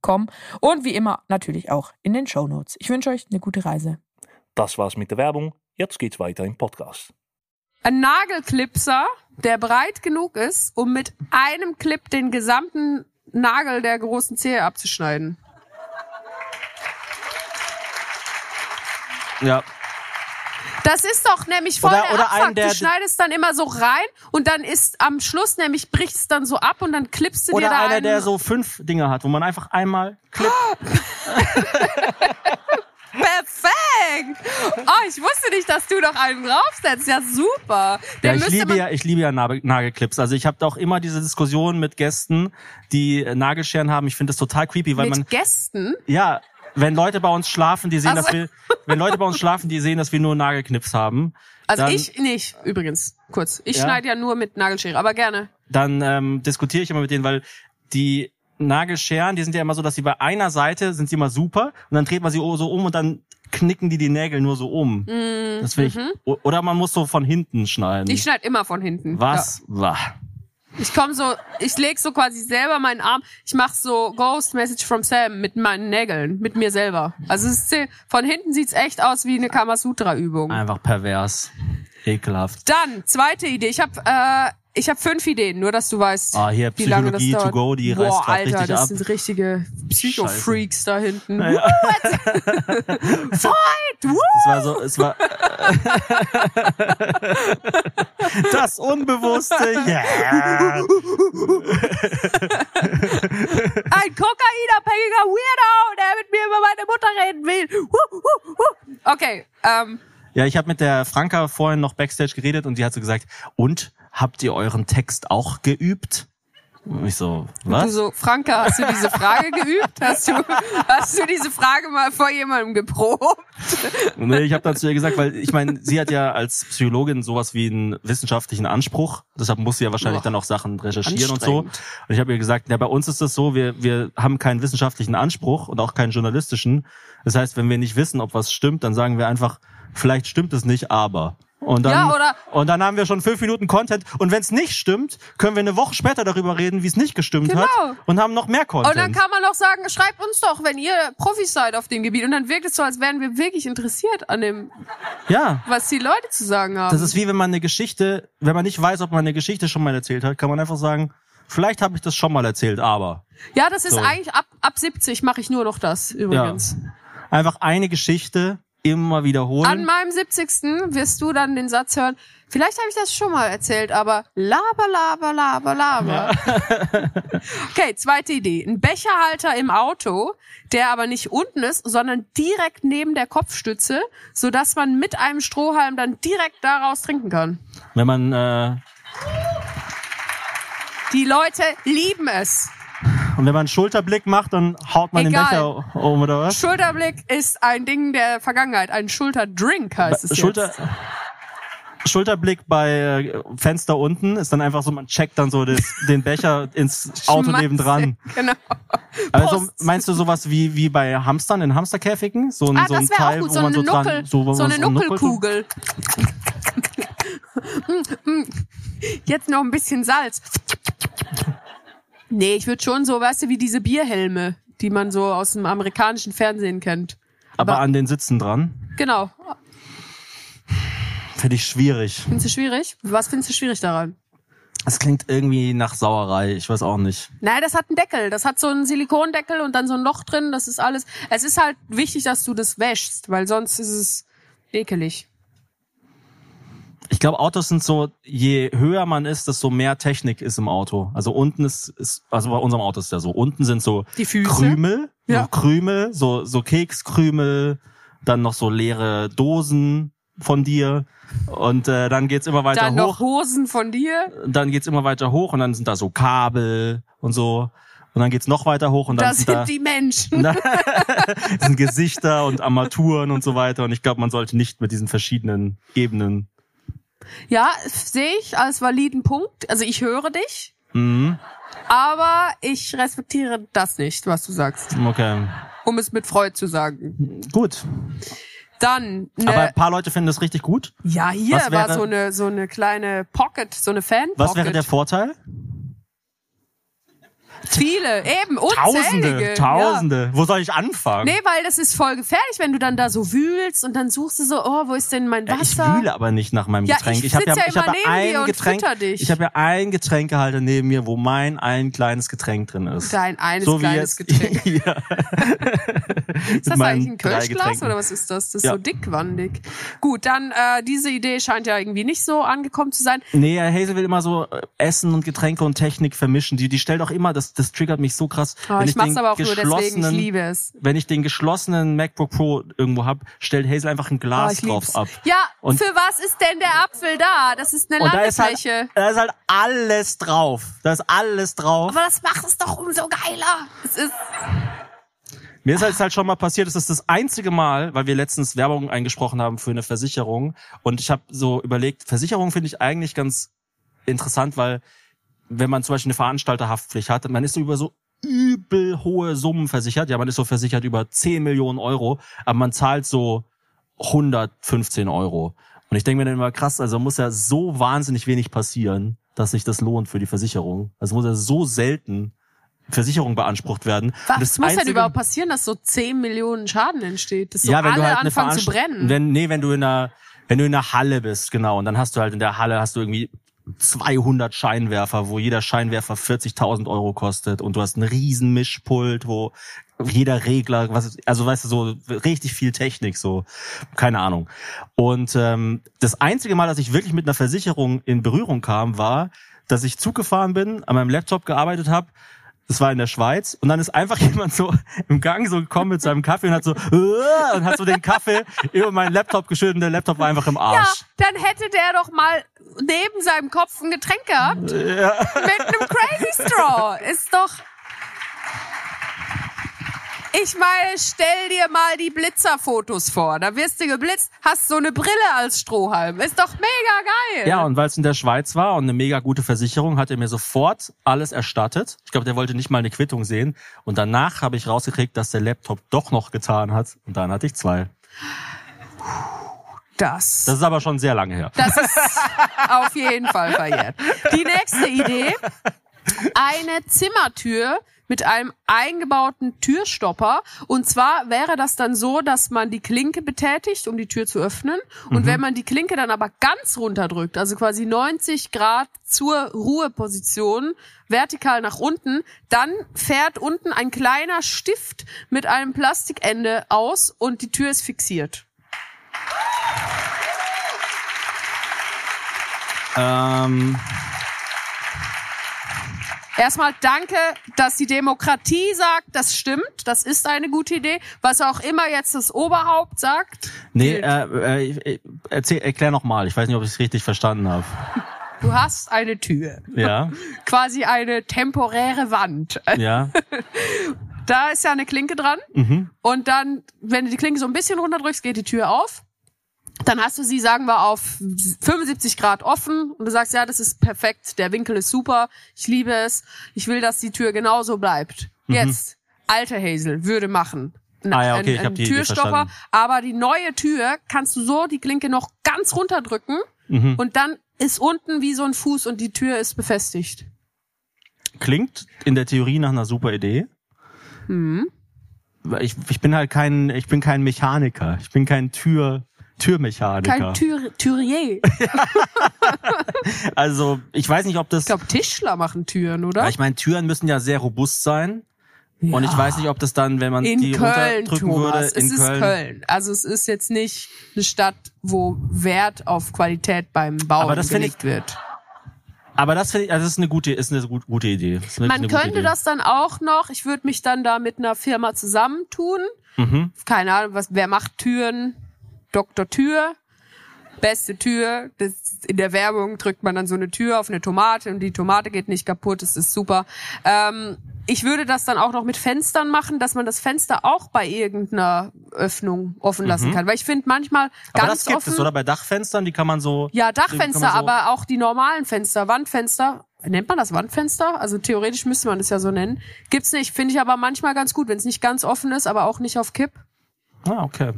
eurowings.com und wie immer natürlich auch in den Shownotes. Ich wünsche euch eine gute Reise. Das war's mit der Werbung. Jetzt geht's weiter im Podcast. Ein Nagelclipser, der breit genug ist, um mit einem Clip den gesamten Nagel der großen Zehe abzuschneiden. Ja, Das ist doch nämlich voll Oder- der oder einen, der- du schneidest dann immer so rein und dann ist am Schluss nämlich bricht es dann so ab und dann klippst du dir Oder da einer, einen. der so fünf Dinge hat, wo man einfach einmal klippt. Perfekt! Oh, ich wusste nicht, dass du noch einen draufsetzt. Ja, super. Ja, ich liebe ja, ich liebe ja Nagel- Nagelclips. Also ich habe auch immer diese Diskussion mit Gästen, die Nagelscheren haben. Ich finde das total creepy, weil mit man Gästen. ja, wenn Leute bei uns schlafen, die sehen, Also- dass wir, wenn Leute bei uns schlafen, die sehen, dass wir nur Nagelknips haben. Also dann, ich nicht, übrigens, kurz. Ich Ja? schneide ja nur mit Nagelschere, aber gerne. Dann ähm, diskutiere ich immer mit denen, weil die Nagelscheren, die sind ja immer so, dass sie bei einer Seite sind sie immer super und dann dreht man sie so um und dann knicken die die Nägel nur so um. Das finde ich. o- Oder man muss so von hinten schneiden. Mhm. Ich schneide immer von hinten. Was? Ja. Ich komme so, ich leg so quasi selber meinen Arm. Ich mache so Ghost Message from Sam mit meinen Nägeln, mit mir selber. Also es ist, von hinten sieht's echt aus wie eine Kamasutra-Übung. Einfach pervers. Ekelhaft. Dann zweite Idee. Ich habe äh, ich habe fünf Ideen, nur dass du weißt, Ah, hier wie lange das dauert. to go, die reißt Boah, grad Alter, richtig das ab. sind richtige Psycho-Freaks da hinten. Ja. Fight! Woo! Es war so, es war das Unbewusste. Ja. Ein kokainabhängiger Weirdo, der mit mir über meine Mutter reden will. Okay, ähm, Ja, ich habe mit der Franka vorhin noch backstage geredet und die hat so gesagt: Und habt ihr euren Text auch geübt? Und ich so, du was? so, Franka, hast du diese Frage geübt? Hast du, hast du diese Frage mal vor jemandem geprobt? Nee, ich habe dann zu ihr gesagt, weil ich meine, sie hat ja als Psychologin sowas wie einen wissenschaftlichen Anspruch. Deshalb muss sie ja wahrscheinlich Boah. dann auch Sachen recherchieren und so. Und ich habe ihr gesagt, ja, bei uns ist es so, wir, wir haben keinen wissenschaftlichen Anspruch und auch keinen journalistischen. Das heißt, wenn wir nicht wissen, ob was stimmt, dann sagen wir einfach, vielleicht stimmt es nicht, aber. Und dann, Ja, oder- und dann haben wir schon fünf Minuten Content. Und wenn es nicht stimmt, können wir eine Woche später darüber reden, wie es nicht gestimmt Genau. hat. Und haben noch mehr Content. Und dann kann man doch sagen, schreibt uns doch, wenn ihr Profis seid auf dem Gebiet. Und dann wirkt es so, als wären wir wirklich interessiert an dem, ja. was die Leute zu sagen haben. Das ist wie wenn man eine Geschichte, wenn man nicht weiß, ob man eine Geschichte schon mal erzählt hat, kann man einfach sagen, vielleicht habe ich das schon mal erzählt, aber ja, das ist so. eigentlich ab, ab 70 mache ich nur noch das, übrigens. einfach eine Geschichte immer wiederholen. An meinem 70. wirst du dann den Satz hören, vielleicht habe ich das schon mal erzählt, aber laber, laber, laber, laber. okay, zweite Idee. Ein Becherhalter im Auto, der aber nicht unten ist, sondern direkt neben der Kopfstütze, sodass man mit einem Strohhalm dann direkt daraus trinken kann. wenn man äh, Die Leute lieben es. Und wenn man einen Schulterblick macht, dann haut man Egal. den Becher um oder was? Schulterblick ist ein Ding der Vergangenheit. Ein Schulterdrink heißt es Schulter jetzt. Schulterblick bei äh, Fenster unten ist dann einfach so, man checkt dann so das, den Becher ins Auto Schmatze. nebendran. Genau. Also meinst du sowas wie wie bei Hamstern in Hamsterkäfigen? So ein, Ah, so ein Teil, gut. wo man so dran, so, eine so Nuckelkugel. Mm, mm. Jetzt noch ein bisschen Salz. Nee, ich würde schon so, weißt du, wie diese Bierhelme, die man so aus dem amerikanischen Fernsehen kennt. aber aber- an den Sitzen dran. Genau. Finde ich schwierig. Findest du schwierig? Was findest du schwierig daran? Es klingt irgendwie nach Sauerei, ich weiß auch nicht. Nein, das hat einen Deckel. Das hat so einen Silikondeckel und dann so ein Loch drin. Das ist alles. Es ist halt wichtig, dass du das wäschst, weil sonst ist es ekelig. Ich glaube, Autos sind so, je höher man ist, desto mehr Technik ist im Auto. Also unten ist, ist also bei unserem Auto ist ja so, unten sind so. Krümel, Ja. so Krümel, so, so Kekskrümel, dann noch so leere Dosen von dir und äh, dann geht's immer weiter Dann noch hoch. Hosen von dir. Dann geht's immer weiter hoch und dann sind da so Kabel und so und dann geht's noch weiter hoch und dann Das sind sind da die Menschen. Na, sind Gesichter und Armaturen und so weiter. Und ich glaube, man sollte nicht mit diesen verschiedenen Ebenen. Ja, sehe ich als validen Punkt. Also ich höre dich, Mhm. aber ich respektiere das nicht, was du sagst. Okay. Um es mit Freud zu sagen. Gut. Dann Aber eine, ein paar Leute finden das richtig gut. ja, hier was war wäre- so eine so eine kleine Pocket, so eine Fan Was Pocket. wäre der Vorteil? Viele, eben Tausende, unzählige. Ja. Tausende. Wo soll ich anfangen? Nee, weil das ist voll gefährlich, wenn du dann da so wühlst und dann suchst du so, oh, wo ist denn mein Ja, ich Wasser? wühle aber nicht nach meinem Ja, Getränk. ich habe sitz ja ich habe dir ein Getränk. Ich habe ja ein Getränkehalter neben mir, wo mein ein kleines Getränk drin ist. Dein eines so kleines jetzt Getränk. hier. Ist das eigentlich ein Kölschglas oder was ist das? Das ist Ja. so dickwandig. Gut, dann äh, diese Idee scheint ja irgendwie nicht so angekommen zu sein. Nee, Hazel will immer so äh, Essen und Getränke und Technik vermischen. Die, die stellt auch immer, das, das triggert mich so krass. Oh, wenn ich mach's den aber auch nur deswegen, ich liebe es. Wenn ich den geschlossenen MacBook Pro irgendwo hab, stellt Hazel einfach ein Oh, Glas ich drauf ab. Ja, Und- für was ist denn der Apfel da? Das ist eine Und da ist, halt, Landefläche. da ist halt alles drauf. Da ist alles drauf. aber das macht es doch umso geiler. Es ist Mir ist jetzt halt schon mal passiert, es ist das einzige Mal, weil wir letztens Werbung eingesprochen haben für eine Versicherung und ich habe so überlegt, Versicherung finde ich eigentlich ganz interessant, weil wenn man zum Beispiel eine Veranstalterhaftpflicht hat, man ist über so übel hohe Summen versichert. Ja, man ist so versichert über 10 Millionen Euro, aber man zahlt so 115 Euro. Und ich denke mir dann immer, krass, also muss ja so wahnsinnig wenig passieren, dass sich das lohnt für die Versicherung. Also muss ja so selten Versicherung beansprucht werden. Was muss denn überhaupt passieren, dass so 10 Millionen Schaden entsteht? Dass so ja, wenn alle du halt anfangen zu brennen. Wenn, nee, wenn du in einer, wenn du in einer Halle bist, genau, und dann hast du halt in der Halle hast du irgendwie 200 Scheinwerfer, wo jeder Scheinwerfer 40.000 Euro kostet und du hast einen riesen Mischpult, wo jeder Regler, was, also weißt du, so richtig viel Technik, so, keine Ahnung. Und ähm, das einzige Mal, dass ich wirklich mit einer Versicherung in Berührung kam, war, dass ich Zug gefahren bin, an meinem Laptop gearbeitet habe das war in der Schweiz und dann ist einfach jemand so im Gang so gekommen mit seinem Kaffee und hat so und hat so den Kaffee über meinen Laptop geschüttet und der Laptop war einfach im ja, Arsch. dann hätte der doch mal neben seinem Kopf ein Getränk gehabt. Mit einem Crazy Straw. Ist doch. Ich meine, stell dir mal die Blitzerfotos vor. Da wirst du geblitzt, hast so eine Brille als Strohhalm. Ist doch mega geil. Ja, und weil es in der Schweiz war und eine mega gute Versicherung, hat er mir sofort alles erstattet. Ich glaube, der wollte nicht mal eine Quittung sehen. Und danach habe ich rausgekriegt, dass der Laptop doch noch getan hat. Und dann hatte ich zwei. das. Das ist aber schon sehr lange her. Das ist auf jeden Fall verjährt. Die nächste Idee. Eine Zimmertür mit einem eingebauten Türstopper. Und zwar wäre das dann so, dass man die Klinke betätigt, um die Tür zu öffnen. Und wenn man die Klinke dann aber ganz runterdrückt, also quasi 90 Grad zur Ruheposition, vertikal nach unten, dann fährt unten ein kleiner Stift mit einem Plastikende aus und die Tür ist fixiert. Ähm, Erstmal danke, dass die Demokratie sagt, das stimmt, das ist eine gute Idee. Was auch immer jetzt das Oberhaupt sagt. nee, gilt. äh, äh, erzähl, erklär noch mal. Ich weiß nicht, ob ich es richtig verstanden habe. Du hast eine Tür, Ja, quasi eine temporäre Wand. ja. Da ist ja eine Klinke dran Mhm. und dann, wenn du die Klinke so ein bisschen runterdrückst, geht die Tür auf. Dann hast du sie, sagen wir, auf 75 Grad offen und du sagst, ja, das ist perfekt, der Winkel ist super, ich liebe es, ich will, dass die Tür genauso bleibt. Jetzt, alte Hazel würde machen. Mhm. Ah ja, okay, ich einen die Idee Türstopper, verstanden. aber die neue Tür kannst du so die Klinke noch ganz runterdrücken Mhm. und dann ist unten wie so ein Fuß und die Tür ist befestigt. Klingt in der Theorie nach einer super Idee. Hm. Ich, ich bin halt kein, ich bin kein Mechaniker. Ich bin kein Tür, Türmechaniker. Kein Tür Türier. also ich weiß nicht, ob das. Ich glaube, Tischler machen Türen, oder? Ja, ich meine, Türen müssen ja sehr robust sein. Und ich weiß nicht, ob das dann, wenn man in die Köln, runterdrücken Thomas. würde, in es ist Köln. Also es ist jetzt nicht eine Stadt, wo Wert auf Qualität beim finde gelegt wird. Aber das finde ich, also das ist eine gute, ist eine gut, gute Idee. Man gute könnte Idee. das dann auch noch, ich würde mich dann da mit einer Firma zusammentun. Mhm. Keine Ahnung, was, wer macht Türen? Dr. Tür. Beste Tür. Das, in der Werbung drückt man dann so eine Tür auf eine Tomate und die Tomate geht nicht kaputt. Das ist super. Ähm, ich würde das dann auch noch mit Fenstern machen, dass man das Fenster auch bei irgendeiner Öffnung offen lassen kann. Weil ich finde manchmal Mhm. Aber ganz das gibt offen. es, oder? Bei Dachfenstern, die kann man so. Ja, Dachfenster, so- aber auch die normalen Fenster, Wandfenster. Nennt man das Wandfenster? Also theoretisch müsste man das ja so nennen. Gibt's nicht, finde ich aber manchmal ganz gut, wenn es nicht ganz offen ist, aber auch nicht auf Kipp. Ah, okay.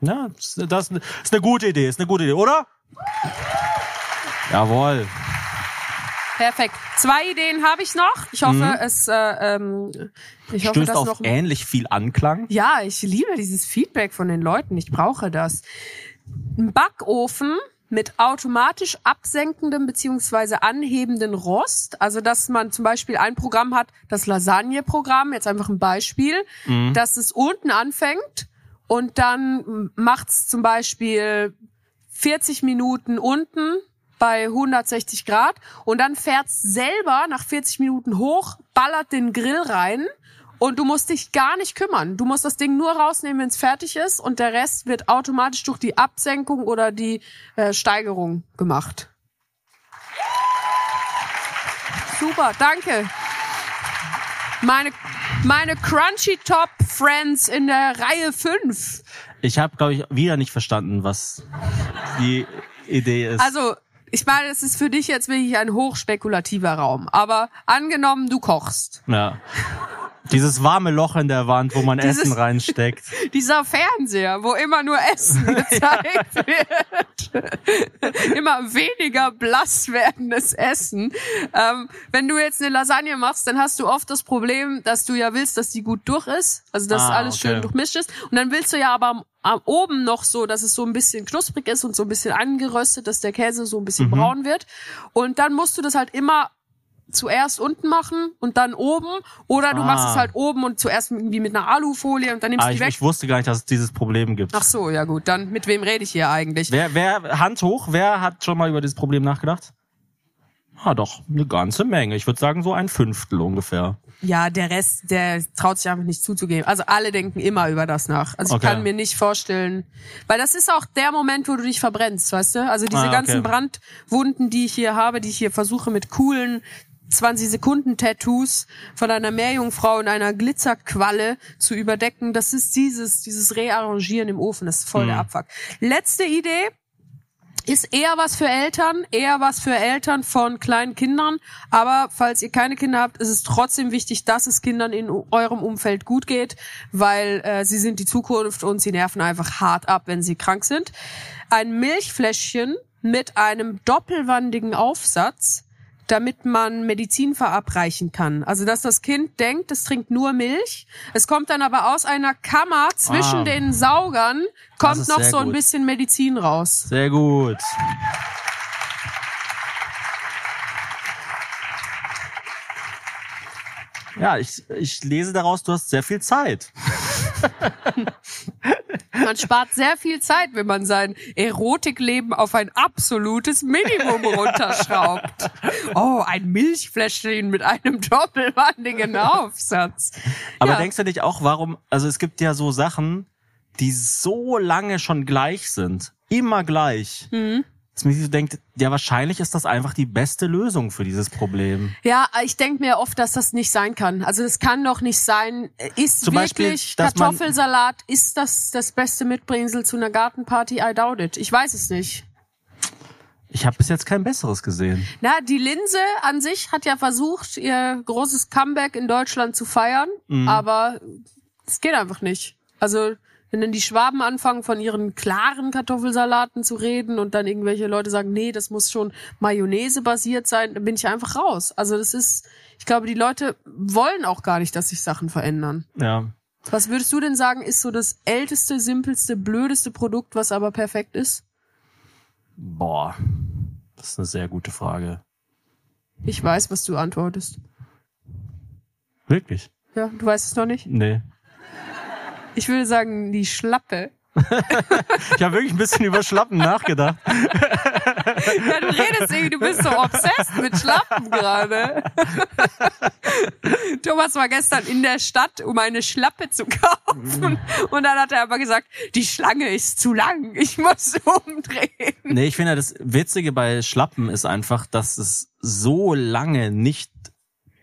Ja, das, ist eine gute Idee, ist eine gute Idee, oder? Jawohl. Perfekt. Zwei Ideen habe ich noch. Ich hoffe, es, äh, ähm, ich hoffe, Stößt dass auf noch. ähnlich viel Anklang. Ja, ich liebe dieses Feedback von den Leuten. Ich brauche das. Ein Backofen mit automatisch absenkendem beziehungsweise anhebenden Rost. Also, dass man zum Beispiel ein Programm hat, das Lasagne-Programm, jetzt einfach ein Beispiel, dass es unten anfängt und dann macht's zum Beispiel 40 Minuten unten bei 160 Grad und dann fährt's selber nach 40 Minuten hoch, ballert den Grill rein und du musst dich gar nicht kümmern. Du musst das Ding nur rausnehmen, wenn es fertig ist und der Rest wird automatisch durch die Absenkung oder die äh, Steigerung gemacht. Super, danke. Meine, meine Crunchy Top Friends in der Reihe 5. Ich habe, glaube ich, wieder nicht verstanden, was die Idee ist. Also, ich meine, es ist für dich jetzt wirklich ein hochspekulativer Raum. Aber angenommen, du kochst. ja. Dieses warme Loch in der Wand, wo man Dieses- Essen reinsteckt. Dieser Fernseher, wo immer nur Essen gezeigt wird. immer weniger blass werdendes Essen. Ähm, wenn du jetzt eine Lasagne machst, dann hast du oft das Problem, dass du ja willst, dass die gut durch ist. Also, dass Ah, alles okay. schön durchmischt ist. Und dann willst du ja aber am, am oben noch so, dass es so ein bisschen knusprig ist und so ein bisschen angeröstet, dass der Käse so ein bisschen Mhm. braun wird. Und dann musst du das halt immer zuerst unten machen und dann oben oder du Ah. machst es halt oben und zuerst irgendwie mit einer Alufolie und dann nimmst Ah, du die ich, weg. ich wusste gar nicht, dass es dieses Problem gibt. Ach so, ja gut, dann mit wem rede ich hier eigentlich? Wer, wer, Hand hoch, wer hat schon mal über dieses Problem nachgedacht? Ah, doch, eine ganze Menge. Ich würde sagen, so ein Fünftel ungefähr. Ja, der Rest, der traut sich einfach nicht zuzugeben. Also alle denken immer über das nach. Also ich Okay. kann mir nicht vorstellen, weil das ist auch der Moment, wo du dich verbrennst, weißt du? Also diese Ah, okay. ganzen Brandwunden, die ich hier habe, die ich hier versuche mit coolen 20 Sekunden Tattoos von einer Meerjungfrau in einer Glitzerqualle zu überdecken, das ist dieses, dieses Rearrangieren im Ofen, das ist voll Hm. der Abfuck. Letzte Idee, ist eher was für Eltern, eher was für Eltern von kleinen Kindern. Aber falls ihr keine Kinder habt, ist es trotzdem wichtig, dass es Kindern in eurem Umfeld gut geht, weil äh, sie sind die Zukunft und sie nerven einfach hart ab, wenn sie krank sind. Ein Milchfläschchen mit einem doppelwandigen Aufsatz, damit man Medizin verabreichen kann. Also dass das Kind denkt, es trinkt nur Milch. Es kommt dann aber aus einer Kammer zwischen Ah. den Saugern, kommt noch so ein gut. bisschen Medizin raus. Sehr gut. Ja, ich, ich lese daraus, du hast sehr viel Zeit. Man spart sehr viel Zeit, wenn man sein Erotikleben auf ein absolutes Minimum runterschraubt. Oh, ein Milchfläschchen mit einem doppelwandigen Aufsatz. Aber Ja. denkst du nicht auch, warum, also es gibt ja so Sachen, die so lange schon gleich sind. Immer gleich. Mhm. Dass man sich so denkt, ja, wahrscheinlich ist das einfach die beste Lösung für dieses Problem. Ja, ich denke mir oft, dass das nicht sein kann. Also das kann doch nicht sein. Ist Zum Beispiel, wirklich man- Kartoffelsalat, ist das das beste Mitbringsel zu einer Gartenparty? I doubt it. Ich weiß es nicht. Ich habe bis jetzt kein besseres gesehen. Na, die Linse an sich hat ja versucht, ihr großes Comeback in Deutschland zu feiern, Mhm. aber es geht einfach nicht. Also, wenn dann die Schwaben anfangen, von ihren klaren Kartoffelsalaten zu reden und dann irgendwelche Leute sagen, nee, das muss schon Mayonnaise basiert sein, dann bin ich einfach raus. Also, das ist, ich glaube, die Leute wollen auch gar nicht, dass sich Sachen verändern. Ja. Was würdest du denn sagen, ist so das älteste, simpelste, blödeste Produkt, was aber perfekt ist? Boah. Das ist eine sehr gute Frage. Ich weiß, was du antwortest. Wirklich? Ja, du weißt es noch nicht? Nee. Ich würde sagen, die Schlappe. Ich habe wirklich ein bisschen über Schlappen nachgedacht. Ja, du redest irgendwie, du bist so obsessed mit Schlappen gerade. Thomas war gestern in der Stadt, um eine Schlappe zu kaufen. Und dann hat er aber gesagt, die Schlange ist zu lang, ich muss umdrehen. Nee, ich finde das Witzige bei Schlappen ist einfach, dass es so lange nicht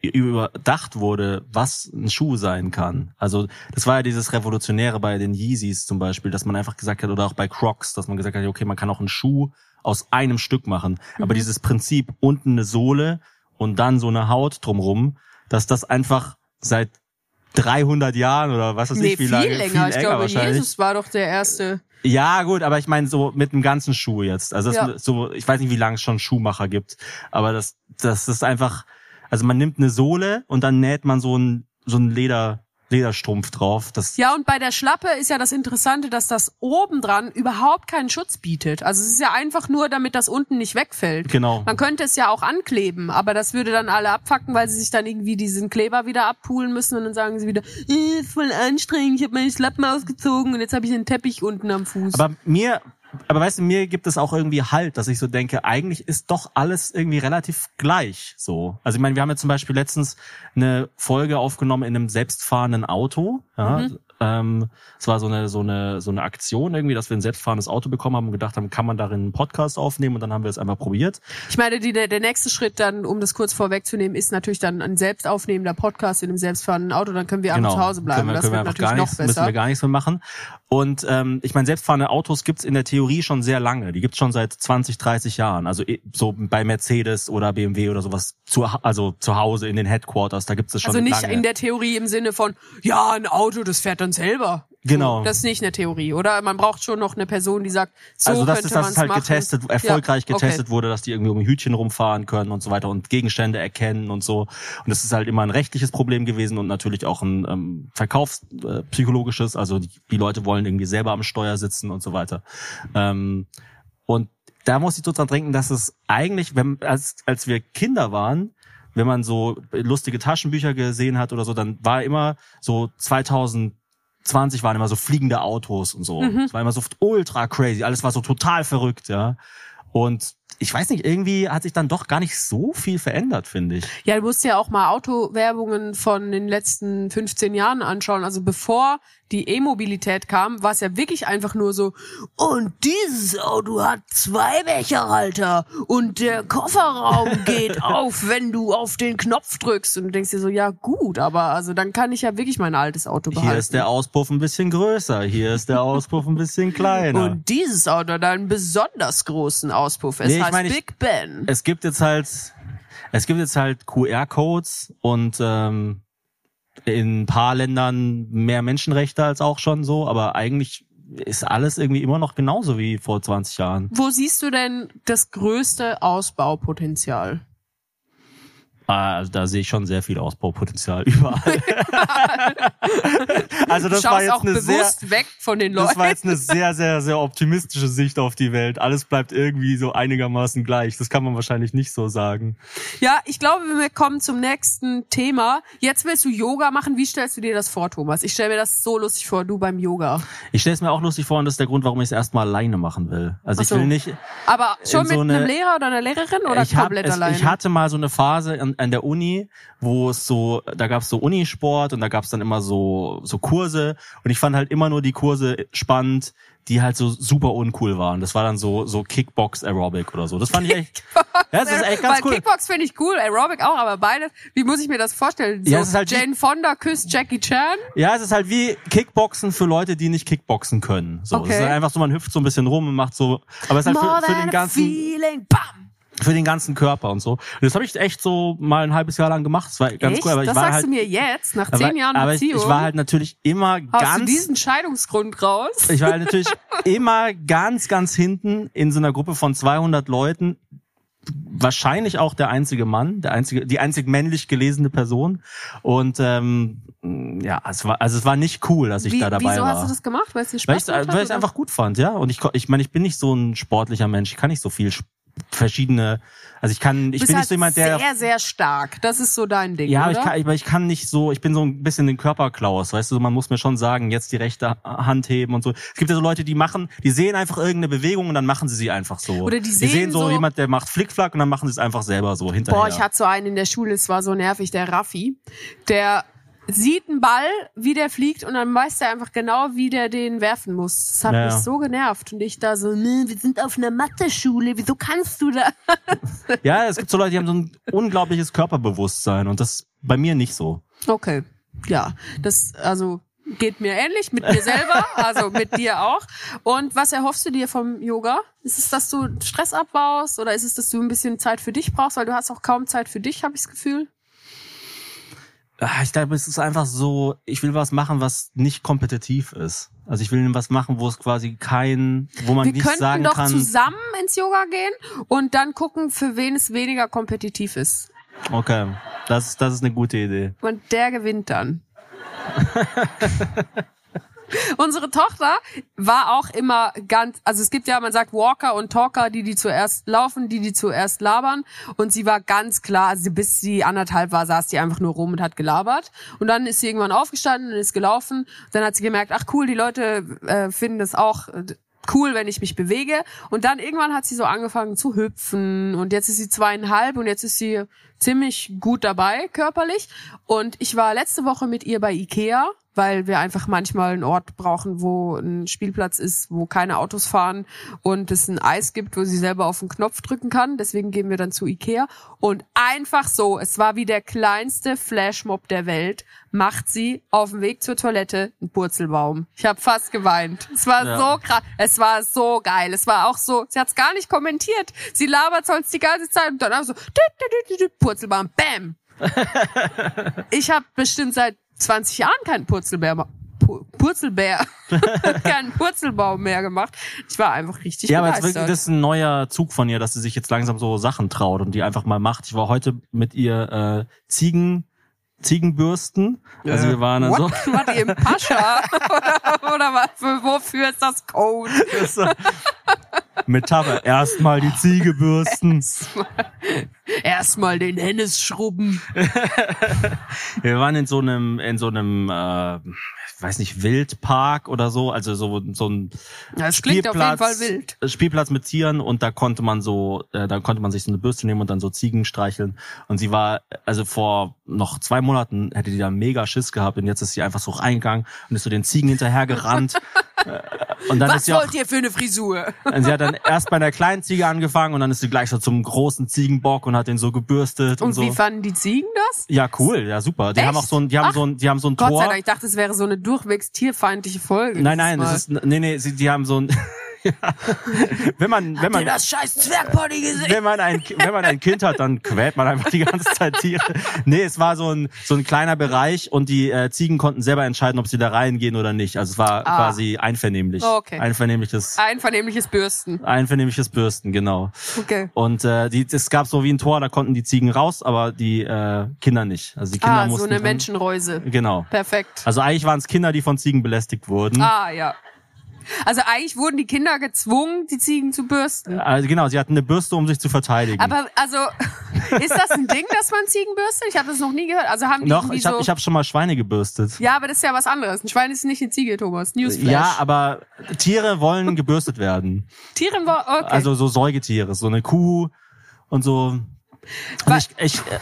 überdacht wurde, was ein Schuh sein kann. Also das war ja dieses Revolutionäre bei den Yeezys zum Beispiel, dass man einfach gesagt hat, oder auch bei Crocs, dass man gesagt hat, okay, man kann auch einen Schuh aus einem Stück machen. Aber dieses Prinzip, unten eine Sohle und dann so eine Haut drumrum, dass das einfach seit 300 Jahren oder was weiß Nee, ich wie viel lange, länger. viel ich länger glaube, wahrscheinlich. Jesus war doch der erste. Ja, gut, aber ich meine so mit dem ganzen Schuh jetzt. Also Ja. so, ich weiß nicht, wie lange es schon Schuhmacher gibt, aber das, das ist einfach, also man nimmt eine Sohle und dann näht man so ein so ein Leder Lederstrumpf drauf. Das Ja, und bei der Schlappe ist ja das Interessante, dass das oben dran überhaupt keinen Schutz bietet. Also es ist ja einfach nur, damit das unten nicht wegfällt. Genau. Man könnte es ja auch ankleben, aber das würde dann alle abfacken, weil sie sich dann irgendwie diesen Kleber wieder abpulen müssen und dann sagen sie wieder, äh, ist voll anstrengend, ich habe meine Schlappen ausgezogen und jetzt habe ich einen Teppich unten am Fuß. Aber mir, aber weißt du, mir gibt es auch irgendwie Halt, dass ich so denke, eigentlich ist doch alles irgendwie relativ gleich so. Also ich meine, wir haben ja zum Beispiel letztens eine Folge aufgenommen in einem selbstfahrenden Auto. Ja, Mhm. Ähm, es war so eine, so eine, so eine Aktion irgendwie, dass wir ein selbstfahrendes Auto bekommen haben und gedacht haben, kann man darin einen Podcast aufnehmen und dann haben wir es einfach probiert. Ich meine, die, der, der nächste Schritt dann, um das kurz vorwegzunehmen, ist natürlich dann ein selbst aufnehmender Podcast in einem selbstfahrenden Auto, dann können wir einfach zu Hause bleiben. Genau. Können wir, das können wir natürlich gar noch nichts, müssen besser. wir gar nichts mehr machen. Und ähm, ich meine, selbstfahrende Autos gibt's in der Theorie schon sehr lange. Die gibt's schon seit 20, 30 Jahren. Also eh, so bei Mercedes oder BMW oder sowas, zu, also zu Hause in den Headquarters, da gibt's es schon Also nicht lange. in der Theorie im Sinne von, ja, ein Auto, das fährt dann selber. Genau. Das ist nicht eine Theorie, oder? Man braucht schon noch eine Person, die sagt, so also das könnte ist, das man's ist halt machen. getestet, erfolgreich Ja, okay. getestet wurde, dass die irgendwie um Hütchen rumfahren können und so weiter und Gegenstände erkennen und so. Und das ist halt immer ein rechtliches Problem gewesen und natürlich auch ein ähm, verkaufspsychologisches. Äh, also die, die Leute wollen irgendwie selber am Steuer sitzen und so weiter. Ähm, und da muss ich so dran denken, dass es eigentlich, wenn, als, als wir Kinder waren, wenn man so lustige Taschenbücher gesehen hat oder so, dann war immer so 2020 waren immer so fliegende Autos und so. Es war immer so ultra crazy. Alles war so total verrückt, ja. Und ich weiß nicht, irgendwie hat sich dann doch gar nicht so viel verändert, finde ich. Ja, du musst ja auch mal Autowerbungen von den letzten 15 Jahren anschauen. Also bevor die E-Mobilität kam, war es ja wirklich einfach nur so, und dieses Auto hat zwei Becherhalter und der Kofferraum geht auf, wenn du auf den Knopf drückst. Und du denkst dir so, ja gut, aber also dann kann ich ja wirklich mein altes Auto behalten. Hier ist der Auspuff ein bisschen größer, hier ist der Auspuff ein bisschen kleiner. und dieses Auto hat einen besonders großen Auspuff. Es Nee, ich heißt ich- Big Ben. es gibt jetzt halt, es gibt jetzt halt QR-Codes und ähm, in ein paar Ländern mehr Menschenrechte als auch schon so, aber eigentlich ist alles irgendwie immer noch genauso wie vor 20 Jahren. Wo siehst du denn das größte Ausbaupotenzial? Ah, Also da sehe ich schon sehr viel Ausbaupotenzial überall. also das du war schaust jetzt auch eine sehr, bewusst weg von den Leuten. das war jetzt eine sehr, sehr, sehr optimistische Sicht auf die Welt. Alles bleibt irgendwie so einigermaßen gleich. Das kann man wahrscheinlich nicht so sagen. Ja, ich glaube, wir kommen zum nächsten Thema. Jetzt willst du Yoga machen. Wie stellst du dir das vor, Thomas? Ich stelle mir das so lustig vor, du beim Yoga. Ich stelle es mir auch lustig vor und das ist der Grund, warum ich es erstmal alleine machen will. Also Ach ich so. will nicht, Aber schon mit so eine- einem Lehrer oder einer Lehrerin oder ich, hab, komplett es, alleine? ich hatte mal so eine Phase an, an der Uni, wo es so, da gab es so Unisport und da gab es dann immer so so Kurse und ich fand halt immer nur die Kurse spannend, die halt so super uncool waren. Das war dann so so Kickbox Aerobic oder so. Das fand ich echt, ja, das ist echt ganz Weil cool. Kickbox finde ich cool, Aerobic auch, aber beides, wie muss ich mir das vorstellen? So, Ja, es ist halt Jane Fonda küsst Jackie Chan. Ja, es ist halt wie Kickboxen für Leute, die nicht Kickboxen können. So, Okay. es ist halt einfach so, man hüpft so ein bisschen rum und macht so, aber es ist halt für, für den ganzen feeling. Bam! Für den ganzen Körper und so. Und das habe ich echt so mal ein halbes Jahr lang gemacht. Das war ganz Echt? cool, aber ich das war sagst halt du mir jetzt, nach zehn Jahren aber ich, Beziehung. ich war halt natürlich immer hast ganz du diesen Scheidungsgrund raus? ich war halt natürlich immer ganz ganz hinten in so einer Gruppe von 200 Leuten wahrscheinlich auch der einzige Mann, der einzige, die einzig männlich gelesene Person. Und ähm, ja, es war, also es war nicht cool, dass ich Wie, da dabei wieso war. hast du das gemacht? Weil es dir weil Spaß ich hat, weil ich es einfach gut fand, ja. Und ich, ich meine, ich bin nicht so ein sportlicher Mensch. Ich kann nicht so viel verschiedene. Also ich kann, ich bin halt nicht so jemand, der sehr, sehr stark. Das ist so dein Ding, ja, aber ich kann, aber ich kann nicht so, ich bin so ein bisschen den Körperklaus, weißt du, man muss mir schon sagen, jetzt die rechte Hand heben und so. Es gibt ja so Leute, die machen, die sehen einfach irgendeine Bewegung und dann machen sie sie einfach so. Oder die die sehen sehen so, so- jemand, der macht Flickflack und dann machen sie es einfach selber so hinterher. Boah, ich hatte so einen in der Schule, es war so nervig, der Raffi. Der sieht einen Ball, wie der fliegt und dann weiß der einfach genau, wie der den werfen muss. Das hat Ja, mich so genervt. Und ich da so, ne, wir sind auf einer Mathe-Schule, wieso kannst du da? ja, es gibt so Leute, die haben so ein unglaubliches Körperbewusstsein und das ist bei mir nicht so. Okay, ja, das, also geht mir ähnlich, mit mir selber, also mit dir auch. Und was erhoffst du dir vom Yoga? Ist es, dass du Stress abbaust oder ist es, dass du ein bisschen Zeit für dich brauchst? Weil du hast auch kaum Zeit für dich, habe ich das Gefühl. Ah, Ich glaube, es ist einfach so, ich will was machen, was nicht kompetitiv ist. Also ich will was machen, wo es quasi kein, wo man Wir nicht könnten sagen doch kann. zusammen ins Yoga gehen und dann gucken, für wen es weniger kompetitiv ist. Okay, das, das ist eine gute Idee. Und der gewinnt dann. Unsere Tochter war auch immer ganz, also es gibt ja, man sagt Walker und Talker, die die zuerst laufen, die die zuerst labern. Und sie war ganz klar, also bis sie anderthalb war, saß die einfach nur rum und hat gelabert. Und dann ist sie irgendwann aufgestanden und ist gelaufen. Dann hat sie gemerkt, ach cool, die Leute äh, finden das auch äh, cool, wenn ich mich bewege. Und dann irgendwann hat sie so angefangen zu hüpfen und jetzt ist sie zweieinhalb und jetzt ist sie ziemlich gut dabei körperlich. Und ich war letzte Woche mit ihr bei Ikea, weil wir einfach manchmal einen Ort brauchen, wo ein Spielplatz ist, wo keine Autos fahren und es ein Eis gibt, wo sie selber auf den Knopf drücken kann. Deswegen gehen wir dann zu Ikea. Und einfach so, es war wie der kleinste Flashmob der Welt, macht sie auf dem Weg zur Toilette einen Purzelbaum. Ich habe fast geweint. Es war Ja. so krass. Es war so geil. Es war auch so, sie hat es gar nicht kommentiert. Sie labert sonst die ganze Zeit und dann auch so, Purzelbaum, bam. ich habe bestimmt seit 20 Jahren keinen Purzelbär, Purzelbär, keinen Purzelbaum mehr gemacht. Ich war einfach richtig Ja, aber jetzt begeistert. wirklich, das ist ein neuer Zug von ihr, dass sie sich jetzt langsam so Sachen traut und die einfach mal macht. Ich war heute mit ihr äh, Ziegen, Ziegenbürsten. Also wir waren dann so. What? War die im Pascha? oder, oder was, für, wofür ist das Code? Metapher. Erstmal die Ziege bürsten. Erstmal den Hennes schrubben. Wir waren in so einem, in so einem, äh, ich weiß nicht, Wildpark oder so, also so, so ein Das klingt auf jeden Spielplatz, Fall wild. Spielplatz mit Tieren und da konnte man so, äh, da konnte man sich so eine Bürste nehmen und dann so Ziegen streicheln. Und sie war, also vor noch zwei Monaten hätte die da mega Schiss gehabt und jetzt ist sie einfach so reingegangen und ist so den Ziegen hinterhergerannt. Und dann ist Was sie auch, wollt ihr für eine Frisur? Und sie hat dann erst bei der kleinen Ziege angefangen und dann ist sie gleich so zum großen Ziegenbock und hat den so gebürstet und, Und so. wie fanden die Ziegen das? Ja, cool, ja super. Die Echt? haben auch so ein, die haben Ach, so ein, die haben so ein Gott Tor. sei Dank, ich dachte, es wäre so eine durchwegs tierfeindliche Folge. Nein, nein, das ist, nee, nee, sie, die haben so ein. wenn man, wenn man, das scheiß Zwergpony gesehen? wenn man ein, wenn man ein Kind hat, dann quält man einfach die ganze Zeit Tiere. Nee, es war so ein, so ein kleiner Bereich und die äh, Ziegen konnten selber entscheiden, ob sie da reingehen oder nicht. Also es war Ah. quasi einvernehmlich. Okay. Einvernehmliches, Einvernehmliches Bürsten. einvernehmliches Bürsten, genau. Okay. Und äh, die, es gab so wie ein Tor, da konnten die Ziegen raus, aber die äh, Kinder nicht. Also die Kinder Ah, so mussten eine drin- Menschenreuse. Genau. Perfekt. Also eigentlich waren es Kinder, die von Ziegen belästigt wurden. Ah, ja. Also eigentlich wurden die Kinder gezwungen, die Ziegen zu bürsten. Also genau, sie hatten eine Bürste, um sich zu verteidigen. Aber also, ist das ein Ding, dass man Ziegen bürstet? Ich habe das noch nie gehört. Also haben die irgendwie ich habe so... ich hab schon mal Schweine gebürstet. ja, aber das ist ja was anderes. Ein Schwein ist nicht eine Ziege, Thomas. Newsflash. Ja, aber Tiere wollen gebürstet werden. Tieren war... Okay. Also so Säugetiere, so eine Kuh und so. Wa- Also ich, ich äh,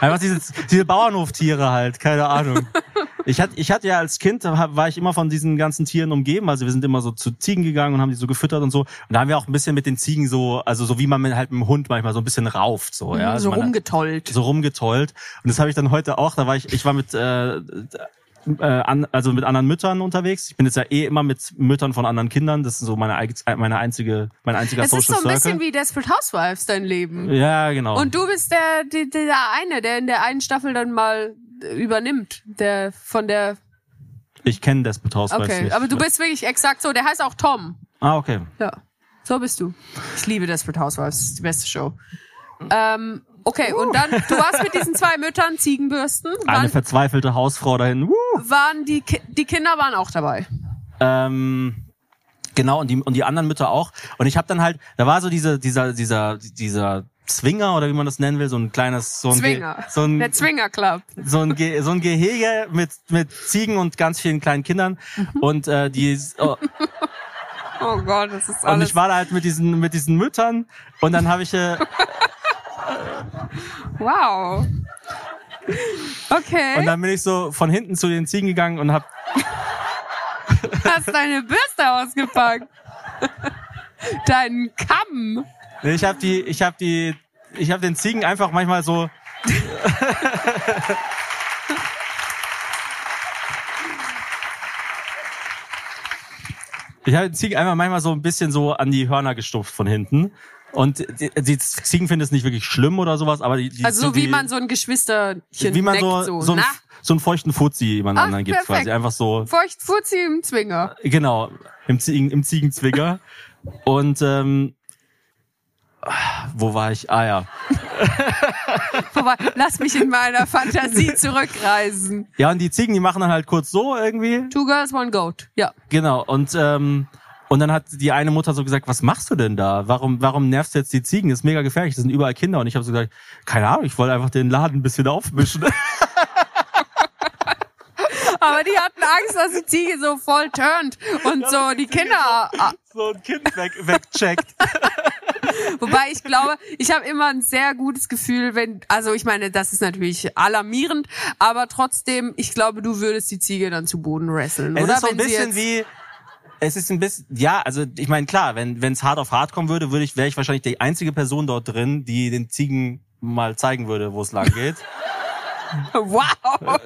einfach diese, diese Bauernhoftiere halt, keine Ahnung. Ich hatte, ich hatte ja als Kind, da war ich immer von diesen ganzen Tieren umgeben. Also wir sind immer so zu Ziegen gegangen und haben die so gefüttert und so. Und da haben wir auch ein bisschen mit den Ziegen so, also so wie man mit halt mit dem Hund manchmal so ein bisschen rauft, so, ja. Also so rumgetollt. so rumgetollt. Und das habe ich dann heute auch. Da war ich, ich war mit äh, äh, an, also mit anderen Müttern unterwegs. Ich bin jetzt ja eh immer mit Müttern von anderen Kindern. Das ist so meine meine einzige, mein einziger Es ist Social so ein Circle. bisschen wie Desperate Housewives, dein Leben. ja, genau. Und du bist der, der, der eine, der in der einen Staffel dann mal übernimmt. Der von der... ich kenne Desperate Housewives Okay, nicht. aber du bist wirklich exakt so. Der heißt auch Tom. Ah, okay. Ja, so bist du. Ich liebe Desperate Housewives, das ist die beste Show. Ähm, okay, und dann, du warst mit diesen zwei Müttern Ziegenbürsten. Eine Waren, verzweifelte Hausfrau dahin. Woo! waren die, die Kinder waren auch dabei. Ähm, genau, und die, und die anderen Mütter auch. Und ich habe dann halt, da war so diese, dieser, dieser, dieser Zwinger oder wie man das nennen will, so ein kleines, so ein, Ge- Zwinger. so ein, Der Zwinger Club. so ein, Ge so ein Gehege mit, mit Ziegen und ganz vielen kleinen Kindern. Mhm. Und äh, die oh, Oh Gott, das ist und alles. ich war da halt mit diesen mit diesen Müttern und dann habe ich äh, wow. Okay, und dann bin ich so von hinten zu den Ziegen gegangen und hab hast deine Bürste ausgepackt. Deinen Kamm. ich habe die ich habe die ich habe den Ziegen einfach manchmal so Ich habe den Ziegen einfach manchmal so ein bisschen so an die Hörner gestupft von hinten. Und die, die Ziegen finden es nicht wirklich schlimm oder sowas, aber die, die Also so wie die, man so ein Geschwisterchen wie man neckt, so, so, so, einen, na, so einen feuchten Fuzzi jemand Ach, anderen gibt perfekt. quasi. Einfach so, feucht Fuzzi im Zwinger. genau, im, Ziegen, im Ziegenzwinger. Und ähm, wo war ich? Ah ja. Vorbei. Lass mich in meiner Fantasie zurückreisen. Ja, und die Ziegen, die machen dann halt kurz so irgendwie. Two girls, one goat. Ja. Genau. Und ähm, und dann hat die eine Mutter so gesagt, was machst du denn da? Warum, warum nervst du jetzt die Ziegen? Das ist mega gefährlich. Das sind überall Kinder. Und ich habe so gesagt, keine Ahnung, ich wollte einfach den Laden ein bisschen aufmischen. Aber die hatten Angst, dass die Ziege so voll turnt und so die Kinder. ah, so ein Kind weg, wegcheckt. Wobei ich glaube, ich habe immer ein sehr gutes Gefühl, wenn, also ich meine, das ist natürlich alarmierend, aber trotzdem, ich glaube, du würdest die Ziege dann zu Boden wresteln, Es oder? ist so ein Wenn sie bisschen wie, es ist ein bisschen, ja, also ich meine, klar, wenn es hart auf hart kommen würde, würde ich, wäre ich wahrscheinlich die einzige Person dort drin, die den Ziegen mal zeigen würde, wo es lang geht. Wow!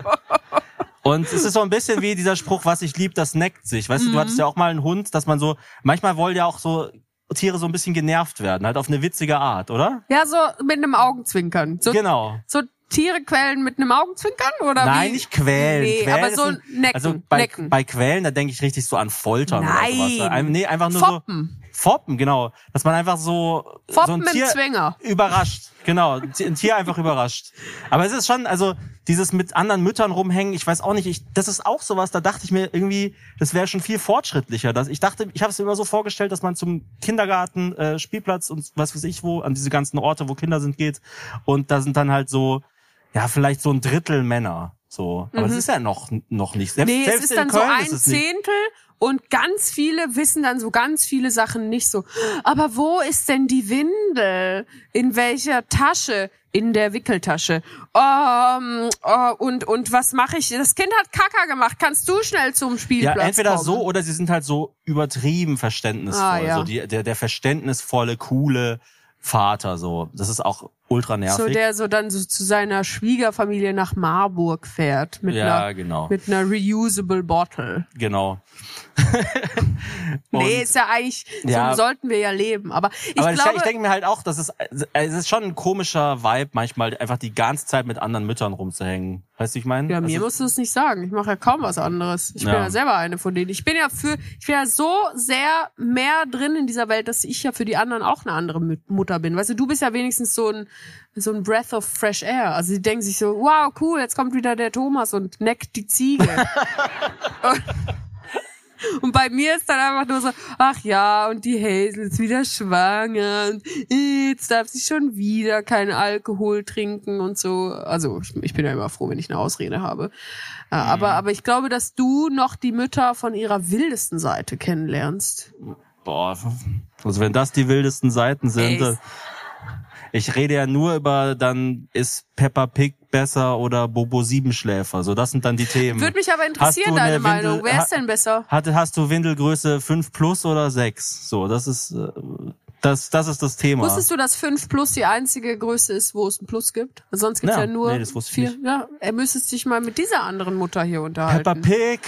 Und es ist so ein bisschen wie dieser Spruch, was ich lieb, das neckt sich. Weißt du, Mhm. du hattest ja auch mal einen Hund, dass man so, manchmal wollen ja auch so Tiere so ein bisschen genervt werden, halt auf eine witzige Art, oder? Ja, so mit einem Augenzwinkern. So, Genau. so Tiere quälen mit einem Augenzwinkern oder Nein, wie? nicht quälen. Nee, quälen aber so ein- necken, Also bei, necken. bei Quälen, da denke ich richtig so an Foltern Nein. oder sowas. Ein- Nee, einfach nur Foppen. so. Foppen, genau. Dass man einfach so, so Foppen ein mit Tier Zwinger. überrascht. Genau, ein Ti- ein Tier einfach überrascht. Aber es ist schon, also dieses mit anderen Müttern rumhängen, ich weiß auch nicht, ich, das ist auch sowas, da dachte ich mir irgendwie, das wäre schon viel fortschrittlicher. Das, ich dachte, ich habe es mir immer so vorgestellt, dass man zum Kindergarten, äh, Spielplatz und was weiß ich wo, an diese ganzen Orte, wo Kinder sind, geht. Und da sind dann halt so, ja, vielleicht so ein Drittel Männer. So. Aber es ist ja noch, noch nicht. Selbst, Mhm. Nee, selbst es ist dann so Köln ein es nicht. Zehntel und ganz viele wissen dann so ganz viele Sachen nicht so. Aber wo ist denn die Windel? In welcher Tasche? In der Wickeltasche. Ähm, äh, und, und was mache ich? Das Kind hat Kacker gemacht. Kannst du schnell zum Ja, Spielplatz entweder kommen? so oder sie sind halt so übertrieben verständnisvoll. Ah, ja. So die, der, der verständnisvolle, coole Vater, so. Das ist auch ultra nervig. So der so dann so zu seiner Schwiegerfamilie nach Marburg fährt mit Ja, einer genau. mit einer reusable Bottle. genau. nee, ist ja eigentlich Ja. so sollten wir ja leben, aber ich Aber ich, glaube ich denke mir halt auch, dass es, es ist schon ein komischer Vibe, manchmal einfach die ganze Zeit mit anderen Müttern rumzuhängen. Weißt du, ich meine? Ja, mir also, musst du es nicht sagen. Ich mache ja kaum was anderes. Ich bin Ja. ja selber eine von denen. Ich bin ja für, ich bin ja so sehr mehr drin in dieser Welt, dass ich ja für die anderen auch eine andere Mutter bin. Weißt du, du bist ja wenigstens so ein, so ein Breath of fresh air. Also die denken sich so, wow, cool, jetzt kommt wieder der Thomas und neckt die Ziege. und, bei mir ist dann einfach nur so, ach ja, und die Hazel ist wieder schwanger und jetzt darf sie schon wieder keinen Alkohol trinken und so. Also ich, ich bin ja immer froh, wenn ich eine Ausrede habe. Äh, Aber, aber ich glaube, dass du noch die Mütter von ihrer wildesten Seite kennenlernst. boah, also wenn das die wildesten Seiten sind. Ey. Ich rede ja nur über, dann ist Peppa Pig besser oder Bobo Siebenschläfer. So, das sind dann die Themen. Würde mich aber interessieren, deine Meinung. Windel- Wer ist denn besser? Hatte, hast du Windelgröße 5 plus oder 6? So, das ist, äh, das, das ist das Thema. Wusstest du, dass 5 Plus die einzige Größe ist, wo es ein Plus gibt? Sonst gibt's Ja, ja, nur nee, das wusste ich vier. nicht. Ja, er müsstest dich mal mit dieser anderen Mutter hier unterhalten. Peppa Pig.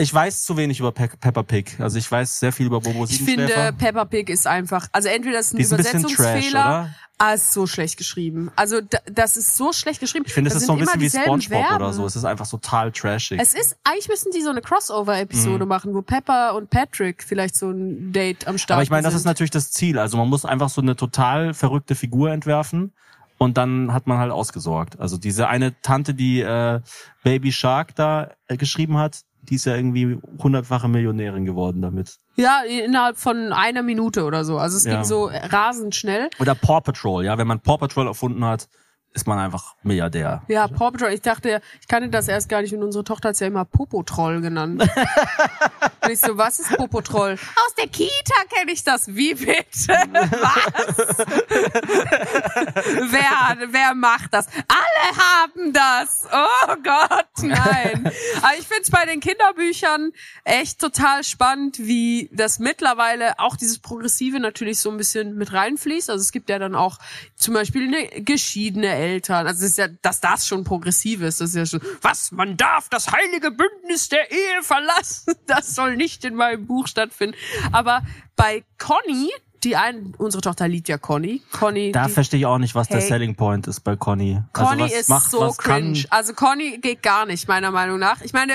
Ich weiß zu wenig über Pe Peppa Pig. Also ich weiß sehr viel über Bobo Ich finde, Peppa Pig ist einfach, also entweder ist ein ist Übersetzungsfehler, oder? ah, ist so schlecht geschrieben. Also da, das ist so schlecht geschrieben. ich finde, es ist so ein bisschen wie Spongebob oder Verben. so. Es ist einfach total trashig. Es ist, eigentlich müssten die so eine Crossover-Episode machen, wo Peppa und Patrick vielleicht so ein Date am Start Aber ich meine, das ist natürlich das Ziel. Also man muss einfach so eine total verrückte Figur entwerfen und dann hat man halt ausgesorgt. Also diese eine Tante, die äh, Baby Shark da äh, geschrieben hat, die ist ja irgendwie hundertfache Millionärin geworden damit. Ja, innerhalb von einer Minute oder so. Also es Ja. ging so rasend schnell. Oder Paw Patrol, ja. Wenn man Paw Patrol erfunden hat, ist man einfach Milliardär. Ja, Paw Patrol. Ich dachte, ich kannte das erst gar nicht und unsere Tochter hat's ja immer Popotroll genannt. und ich so, was ist Popotroll? Aus der Kita kenne ich das. Wie bitte? Was? wer, wer macht das? Alle haben das. Oh Gott, nein. Aber ich find's bei den Kinderbüchern echt total spannend, wie das mittlerweile auch dieses Progressive natürlich so ein bisschen mit reinfließt. Also es gibt ja dann auch zum Beispiel eine geschiedene Eltern. Also es ist ja, dass das schon progressiv ist. Das ist ja schon, was, man darf das heilige Bündnis der Ehe verlassen. Das soll nicht in meinem Buch stattfinden. Aber bei Conny, die ein, unsere Tochter liebt ja Conny. Conny, Da verstehe ich auch nicht, was der Hey. Selling Point ist bei Conny. Conny also was ist macht, so cringe. Also Conny geht gar nicht, meiner Meinung nach. Ich meine,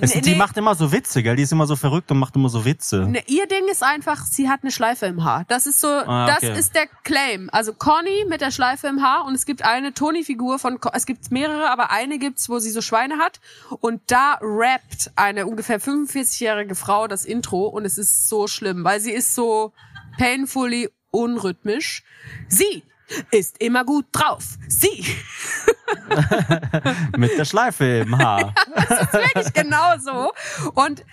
es, die nee. macht immer so Witze, gell? Die ist immer so verrückt und macht immer so Witze. Ne, ihr Ding ist einfach, sie hat eine Schleife im Haar. Das ist so, Ah, okay. das ist der Claim. Also Conny mit der Schleife im Haar und es gibt eine Toni-Figur von, es gibt mehrere, aber eine gibt's, wo sie so Schweine hat und da rappt eine ungefähr 45-jährige Frau das Intro und es ist so schlimm, weil sie ist so painfully unrhythmisch. Sie ist immer gut drauf. Sie Mit der Schleife im Haar. wirklich genauso. Und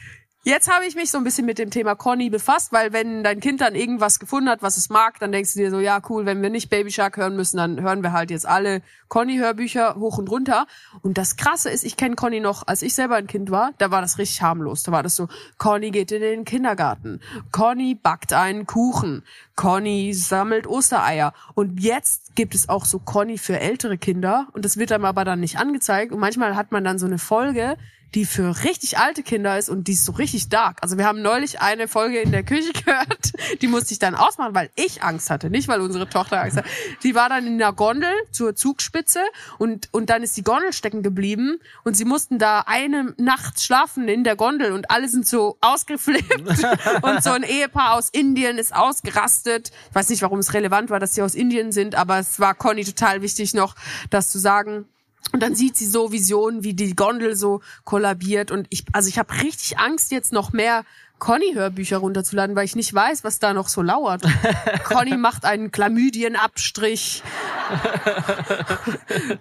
jetzt habe ich mich so ein bisschen mit dem Thema Conny befasst, weil wenn dein Kind dann irgendwas gefunden hat, was es mag, dann denkst du dir so, ja cool, wenn wir nicht Baby Shark hören müssen, dann hören wir halt jetzt alle Conny-Hörbücher hoch und runter. Und das Krasse ist, ich kenne Conny noch, als ich selber ein Kind war, da war das richtig harmlos. Da war das so, Conny geht in den Kindergarten, Conny backt einen Kuchen, Conny sammelt Ostereier. Und jetzt gibt es auch so Conny für ältere Kinder und das wird einem aber dann nicht angezeigt. Und manchmal hat man dann so eine Folge, die für richtig alte Kinder ist und die ist so richtig dark. Also wir haben neulich eine Folge in der Küche gehört, die musste ich dann ausmachen, weil ich Angst hatte, nicht weil unsere Tochter Angst hatte. Die war dann in der Gondel zur Zugspitze und, und dann ist die Gondel stecken geblieben und sie mussten da eine Nacht schlafen in der Gondel und alle sind so ausgeflippt und so ein Ehepaar aus Indien ist ausgerastet. Ich weiß nicht, warum es relevant war, dass sie aus Indien sind, aber es war Conny total wichtig noch, das zu sagen. Und dann sieht sie so Visionen, wie die Gondel so kollabiert. Und ich, also ich habe richtig Angst, jetzt noch mehr Conny-Hörbücher runterzuladen, weil ich nicht weiß, was da noch so lauert. Conny macht einen Chlamydienabstrich.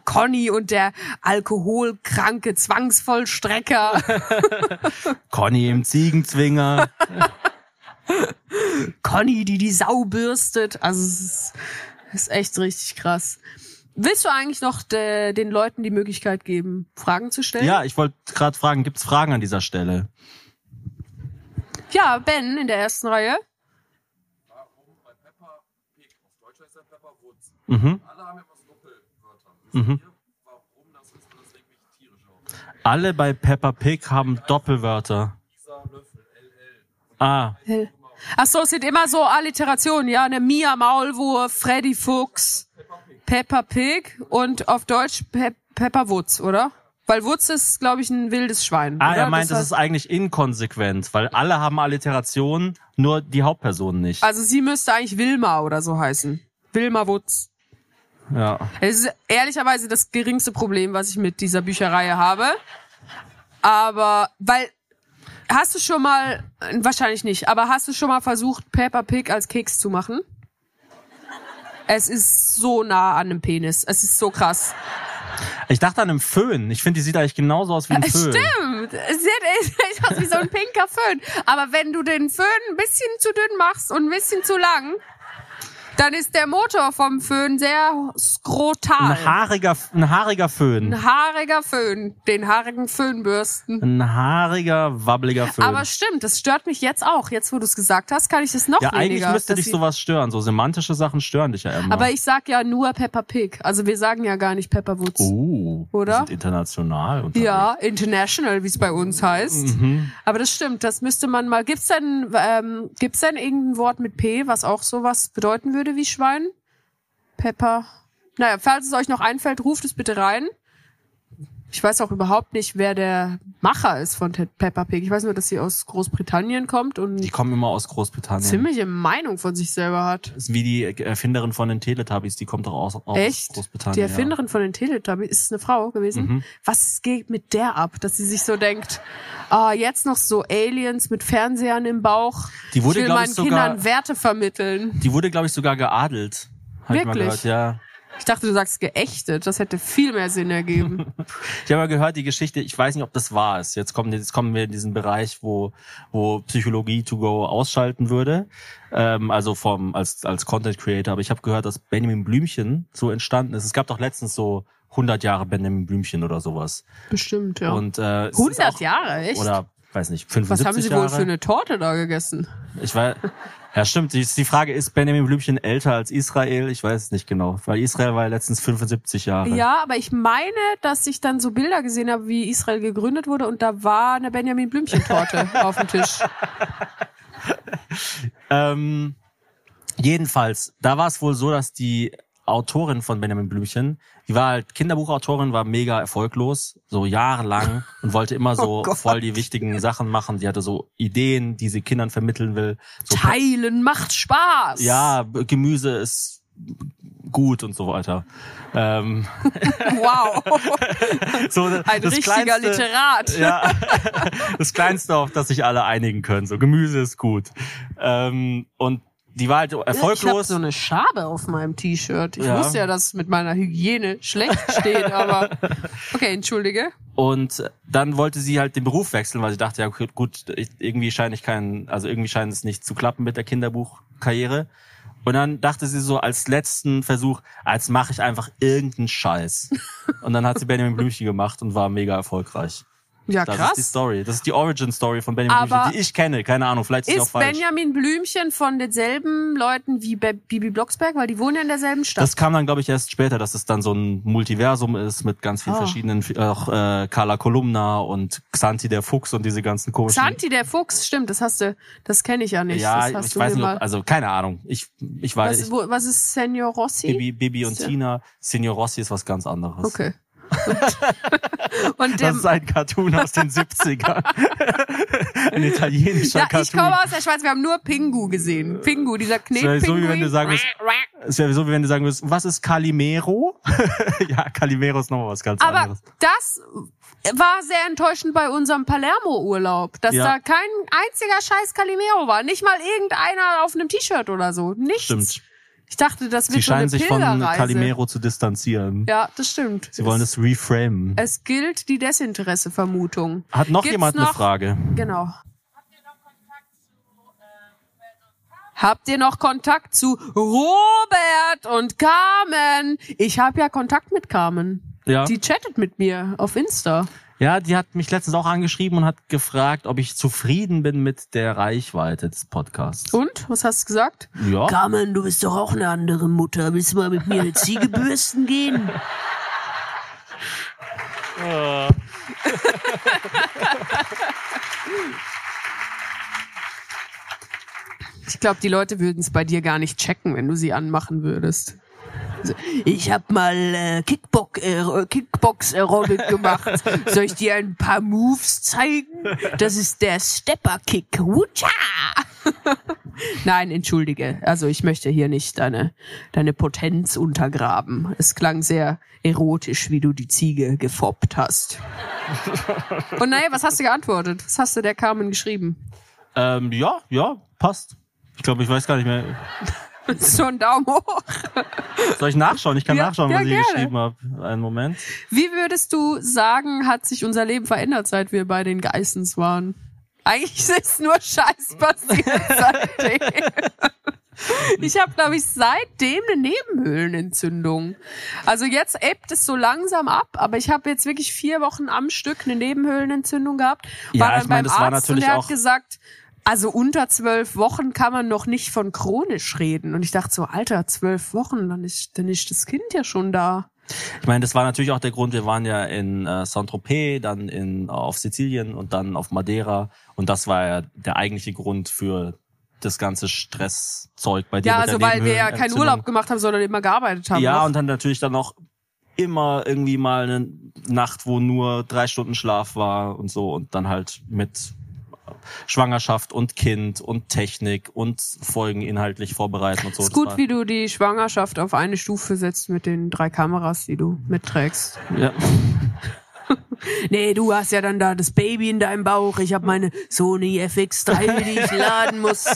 Conny und der alkoholkranke Zwangsvollstrecker. Conny im Ziegenzwinger. Conny, die die Sau bürstet. Also es ist, es ist echt richtig krass. Willst du eigentlich noch de, den Leuten die Möglichkeit geben, Fragen zu stellen? Ja, ich wollte gerade fragen, gibt's Fragen an dieser Stelle? Ja, Ben in der ersten Reihe. Mhm. Mhm. Alle bei Peppa Pig haben Doppelwörter. Ah, Ach so, es sind immer so Alliterationen, ja, eine Mia Maulwurf, Freddy Fuchs, Peppa Pig und auf Deutsch Pe Peppa Wutz, oder? Weil Wutz ist, glaube ich, ein wildes Schwein. ah oder? er meint, das heißt- ist eigentlich inkonsequent, weil alle haben Alliterationen, nur die Hauptperson nicht. also sie müsste eigentlich Wilma oder so heißen. Wilma Wutz. Ja. Es ist ehrlicherweise das geringste Problem, was ich mit dieser Bücherreihe habe. Aber, weil, hast du schon mal, wahrscheinlich nicht, aber hast du schon mal versucht, Peppa Pig als Keks zu machen? Es ist so nah an einem Penis. Es ist so krass. Ich dachte an einem Föhn. Ich finde, die sieht eigentlich genauso aus wie ein Föhn. Stimmt. Es sieht aus wie so ein pinker Föhn. Aber wenn du den Föhn ein bisschen zu dünn machst und ein bisschen zu lang, dann ist der Motor vom Föhn sehr skrotal. Ein haariger, ein haariger Föhn. Ein haariger Föhn. Den haarigen Föhnbürsten. Ein haariger, wabbeliger Föhn. Aber stimmt, das stört mich jetzt auch. Jetzt, wo du es gesagt hast, kann ich das noch ja, weniger. eigentlich müsste dich sowas stören. So semantische Sachen stören dich ja immer. Aber ich sag ja nur Peppa Pig. Also wir sagen ja gar nicht Peppa Woods. oh, Oder? Wir sind international unterwegs. Ja, international, wie es bei uns heißt. Mhm. Aber das stimmt, das müsste man mal. Gibt's denn, ähm, gibt's denn irgendein Wort mit P, was auch sowas bedeuten würde wie Schwein? Pepper. Naja, falls es euch noch einfällt, ruft es bitte rein. Ich weiß auch überhaupt nicht, wer der Macher ist von Te- Peppa Pig. Ich weiß nur, dass sie aus Großbritannien kommt und Die kommen immer aus Großbritannien. ziemliche Meinung von sich selber hat. Ist wie die Erfinderin von den Teletubbies, die kommt doch aus, aus Echt? Großbritannien. Die Erfinderin von den Teletubbies ist es eine Frau gewesen. Mhm. Was geht mit der ab, dass sie sich so denkt, ah, jetzt noch so Aliens mit Fernsehern im Bauch. Die wurde, ich will glaub ich, meinen sogar- Kindern Werte vermitteln. Ja. Die wurde, glaube ich, sogar geadelt. Hab Ich mal Wirklich? gehört, ja. Ich dachte, du sagst geächtet. Das hätte viel mehr Sinn ergeben. Ich habe mal gehört, die Geschichte, ich weiß nicht, ob das wahr ist. Jetzt kommen, jetzt kommen wir in diesen Bereich, wo, wo Psychologie to go ausschalten würde. Ähm, also vom, als, als Content Creator. Aber ich habe gehört, dass Benjamin Blümchen so entstanden ist. Es gab doch letztens so 100 Jahre Benjamin Blümchen oder sowas. Bestimmt, ja. Und, äh, es ist 100 auch- Jahre, echt? Oder, weiß nicht, 75 Was haben sie Jahre. wohl für eine Torte da gegessen? Ich weiß, ja stimmt. Die, Frage ist Benjamin Blümchen älter als Israel? Ich weiß es nicht genau, weil Israel war ja letztens 75 Jahre. Ja, aber ich meine, dass ich dann so Bilder gesehen habe, wie Israel gegründet wurde und da war eine Benjamin Blümchen Torte auf dem Tisch. Ähm, Jedenfalls, da war es wohl so, dass die Autorin von Benjamin Blümchen, die war halt Kinderbuchautorin, war mega erfolglos, so jahrelang und wollte immer so Oh voll die wichtigen Sachen machen. Die hatte so Ideen, die sie Kindern vermitteln will. So Teilen macht Spaß. ja, Gemüse ist gut und so weiter. Ähm, Wow. so Ein richtiger Literat. Ja, das Kleinste, auf das sich alle einigen können. So Gemüse ist gut. Ähm, und die war halt Ich habe erfolglos. so eine Schabe auf meinem T-Shirt. Ich Ja. wusste ja, dass es mit meiner Hygiene schlecht steht, aber okay, entschuldige. Und dann wollte sie halt den Beruf wechseln, weil sie dachte, ja gut, irgendwie scheine ich keinen, also irgendwie scheint es nicht zu klappen mit der Kinderbuchkarriere. Und dann dachte sie so als letzten Versuch, als mache ich einfach irgendeinen Scheiß. Und dann hat sie Benjamin Blümchen gemacht und war mega erfolgreich. Ja, Das ist die krass. Story. Das ist die Origin Story von Benjamin Aber Blümchen, die ich kenne. Keine Ahnung, vielleicht ist, sie auch Ist falsch. Benjamin Blümchen von denselben Leuten wie Bibi Blocksberg, weil die wohnen ja in derselben Stadt. Das kam dann, glaube ich, erst später, dass es dann so ein Multiversum ist mit ganz vielen Oh. verschiedenen, auch äh, Carla Kolumna und Xanti der Fuchs und diese ganzen komischen. Santi der Fuchs, stimmt, das hast du, das kenne ich ja nicht. ja, das ich weiß nicht, ob, also keine Ahnung. Ich, ich weiß, was, ich, wo, was ist Senior Rossi? Bibi, Bibi und Ist ja- Tina, Signor Rossi ist was ganz anderes. Okay. Und, und Das ist ein Cartoon aus den 70ern. ein italienischer ja, ich Cartoon. komme aus der Schweiz, wir haben nur Pingu gesehen. Pingu, dieser Das wäre so, wie wenn du Knetpinguin. sagen würdest, es wäre so, wie wenn du sagen würdest, was ist Calimero? ja, Calimero ist nochmal was ganz Aber anderes. das war sehr enttäuschend bei unserem Palermo-Urlaub, dass Ja. da kein einziger scheiß Calimero war. Nicht mal irgendeiner auf einem T-Shirt oder so. Nichts. Stimmt. Ich dachte, das wird Sie so eine scheinen sich von. Calimero zu distanzieren. Ja, das stimmt. Sie wollen es reframen. Es gilt die Desinteresse-Vermutung. Hat noch Gibt's jemand eine noch- Frage? Genau. Habt ihr noch Kontakt zu Robert und Carmen? Ich habe ja Kontakt mit Carmen. Ja. Die chattet mit mir auf Insta. Ja, die hat mich letztens auch angeschrieben und hat gefragt, ob ich zufrieden bin mit der Reichweite des Podcasts. Und? Was hast du gesagt? Ja. Carmen, du bist doch auch eine andere Mutter. Willst du mal mit mir eine Ziege bürsten gehen? Ich glaube, die Leute würden es bei dir gar nicht checken, wenn du sie anmachen würdest. Ich habe mal äh, Kickbox, äh, Kickbox Aerobic gemacht. Soll ich dir ein paar Moves zeigen? Das ist der Stepper Kick. Wutscha! Nein, entschuldige. Also ich möchte hier nicht deine deine Potenz untergraben. Es klang sehr erotisch, wie du die Ziege gefoppt hast. Und naja, was hast du geantwortet? Was hast du der Carmen geschrieben? Ähm, ja, ja, passt. Ich glaube, ich weiß gar nicht mehr. So ein Daumen hoch. Soll ich nachschauen? Ich kann Ja, nachschauen, ja, was ich gerne. geschrieben habe. Einen Moment. Wie würdest du sagen, hat sich unser Leben verändert, seit wir bei den Geissens waren? Eigentlich ist nur Scheiß passiert seitdem. Ich habe, glaube ich, seitdem eine Nebenhöhlenentzündung. Also jetzt ebbt es so langsam ab, aber ich habe jetzt wirklich vier Wochen am Stück eine Nebenhöhlenentzündung gehabt. Ja, war dann ich meine, beim das war Arzt und der hat gesagt, also unter zwölf Wochen kann man noch nicht von chronisch reden. Und ich dachte so, Alter, zwölf Wochen, dann ist, dann ist das Kind ja schon da. Ich meine, das war natürlich auch der Grund, wir waren ja in äh, Saint-Tropez, dann in, auf Sizilien und dann auf Madeira. Und das war ja der eigentliche Grund für das ganze Stresszeug bei dir. Ja, also weil wir ja keinen. Urlaub gemacht haben, sondern immer gearbeitet haben. Ja, noch. und dann natürlich dann auch immer irgendwie mal eine Nacht, wo nur drei Stunden Schlaf war und so und dann halt mit Schwangerschaft und Kind und Technik und Folgen inhaltlich vorbereiten und so. ist gut, wie du die Schwangerschaft auf eine Stufe setzt mit den drei Kameras, die du mitträgst. ja. Nee, du hast ja dann da das Baby in deinem Bauch. Ich habe meine Sony FX3, die ich laden muss.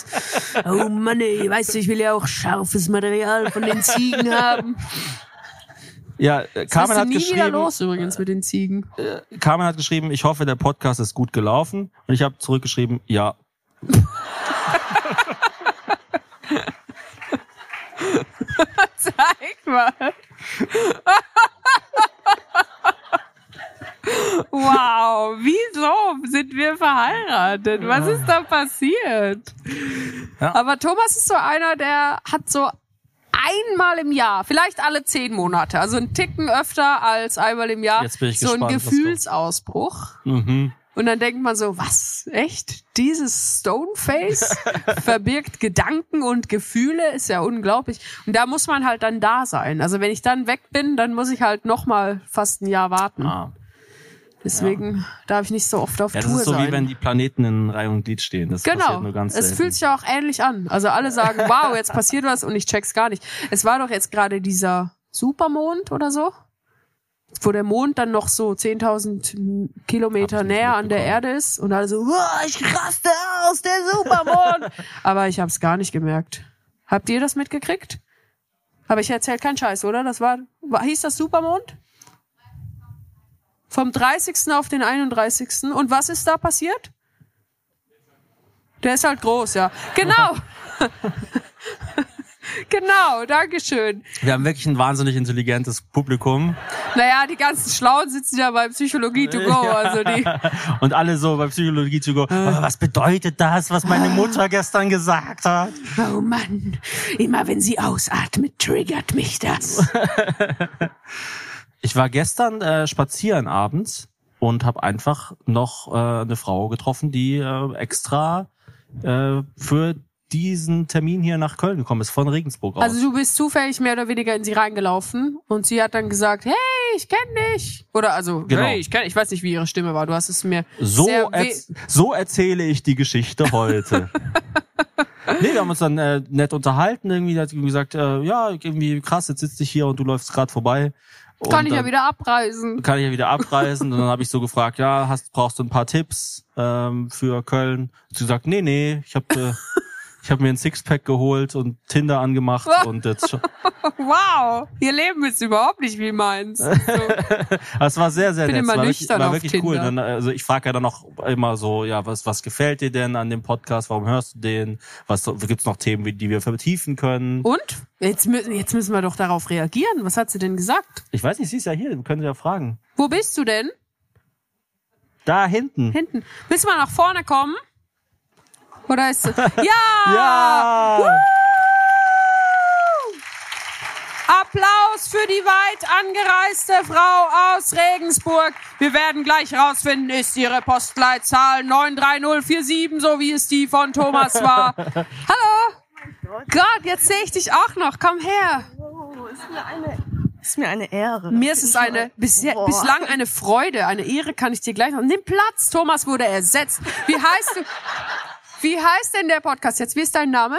Oh Mann, ey, weißt du, ich will ja auch scharfes Material von den Ziegen haben. Ja, äh, Das Carmen hat nie wieder geschrieben, los übrigens mit den Ziegen. Carmen hat geschrieben, ich hoffe, der Podcast ist gut gelaufen. Und ich habe zurückgeschrieben, ja. Zeig mal. Wow, wieso sind wir verheiratet? Was ist da passiert? Ja. Aber Thomas ist so einer, der hat so einmal im Jahr, vielleicht alle zehn Monate, also ein Ticken öfter als einmal im Jahr, Jetzt bin ich so ein gespannt, kommt. Gefühlsausbruch. Mhm. Und dann denkt man so, was? Echt? Dieses Stoneface verbirgt Gedanken und Gefühle? Ist ja unglaublich. Und da muss man halt dann da sein. Also wenn ich dann weg bin, dann muss ich halt noch mal fast ein Jahr warten. Ah. Deswegen darf ich nicht so oft auf Ja, das Tour ist so sein. wie wenn die Planeten in Reihe und Glied stehen. Das Genau. nur ganz es selten. fühlt sich auch ähnlich an. Also alle sagen, wow, jetzt passiert was und ich check's gar nicht. Es war doch jetzt gerade dieser Supermond oder so, wo der Mond dann noch so 10.000 Kilometer näher an der. Erde ist und alle so, wow, ich raste aus, der Supermond. Aber ich hab's gar nicht gemerkt. Habt ihr das mitgekriegt? Aber ich erzähl keinen Scheiß, oder? Das war, war hieß das Supermond? Vom 30. auf den 31. Und was ist da passiert? Der ist halt groß, ja. Genau. genau, Dankeschön. Wir haben wirklich ein wahnsinnig intelligentes Publikum. Naja, die ganzen Schlauen sitzen ja bei Psychologie to go. Also die, Und alle so bei Psychologie zu go, "Aber was bedeutet das, was meine Mutter gestern gesagt hat? oh Mann, immer wenn sie ausatmet, triggert mich das. Ich war gestern äh, spazieren abends und habe einfach noch äh, eine Frau getroffen, die äh, extra äh, für diesen Termin hier nach Köln gekommen ist, von Regensburg aus. Also du bist zufällig mehr oder weniger in sie reingelaufen und sie hat dann gesagt, hey, ich kenne dich. Oder also, Genau. hey, ich kenne, ich weiß nicht, wie ihre Stimme war. Du hast es mir so, erz so erzähle ich die Geschichte heute. nee, wir haben uns dann äh, nett unterhalten. Irgendwie hat sie gesagt, äh, ja, irgendwie krass, jetzt sitze ich hier und du läufst gerade vorbei. Und kann ich ja wieder abreisen. kann ich ja wieder abreisen. und dann habe ich so gefragt, ja, hast, brauchst du ein paar Tipps ähm, für Köln? Hat sie gesagt, nee, nee, ich habe äh, ich hab mir ein Sixpack geholt und Tinder angemacht und jetzt schon. Wow, ihr Leben ist überhaupt nicht wie meins. So. Das war sehr, sehr Bin nett. immer war wirklich, war wirklich cool. Dann, also ich frage ja dann auch immer so, ja, was, was gefällt dir denn an dem Podcast? Warum hörst du den? Was gibt's noch Themen, die wir vertiefen können? Und? Jetzt, jetzt müssen wir doch darauf reagieren. Was hat sie denn gesagt? Ich weiß nicht, sie ist ja hier, wir können sie ja fragen. Wo bist du denn? Da hinten. Hinten. Willst du mal nach vorne kommen? Oder ist Ja! Ja! Applaus für die weit angereiste Frau aus Regensburg. Wir werden gleich rausfinden, ist ihre Postleitzahl 93047, so wie es die von Thomas war. Hallo! Gott, jetzt sehe ich dich auch noch. Komm her. Ist mir eine Ehre. Mir ist es eine bisher, Boah. bislang eine Freude, eine Ehre kann ich dir gleich noch. Nimm Platz, Thomas wurde ersetzt. Wie heißt du? Wie heißt denn der Podcast jetzt? Wie ist dein Name?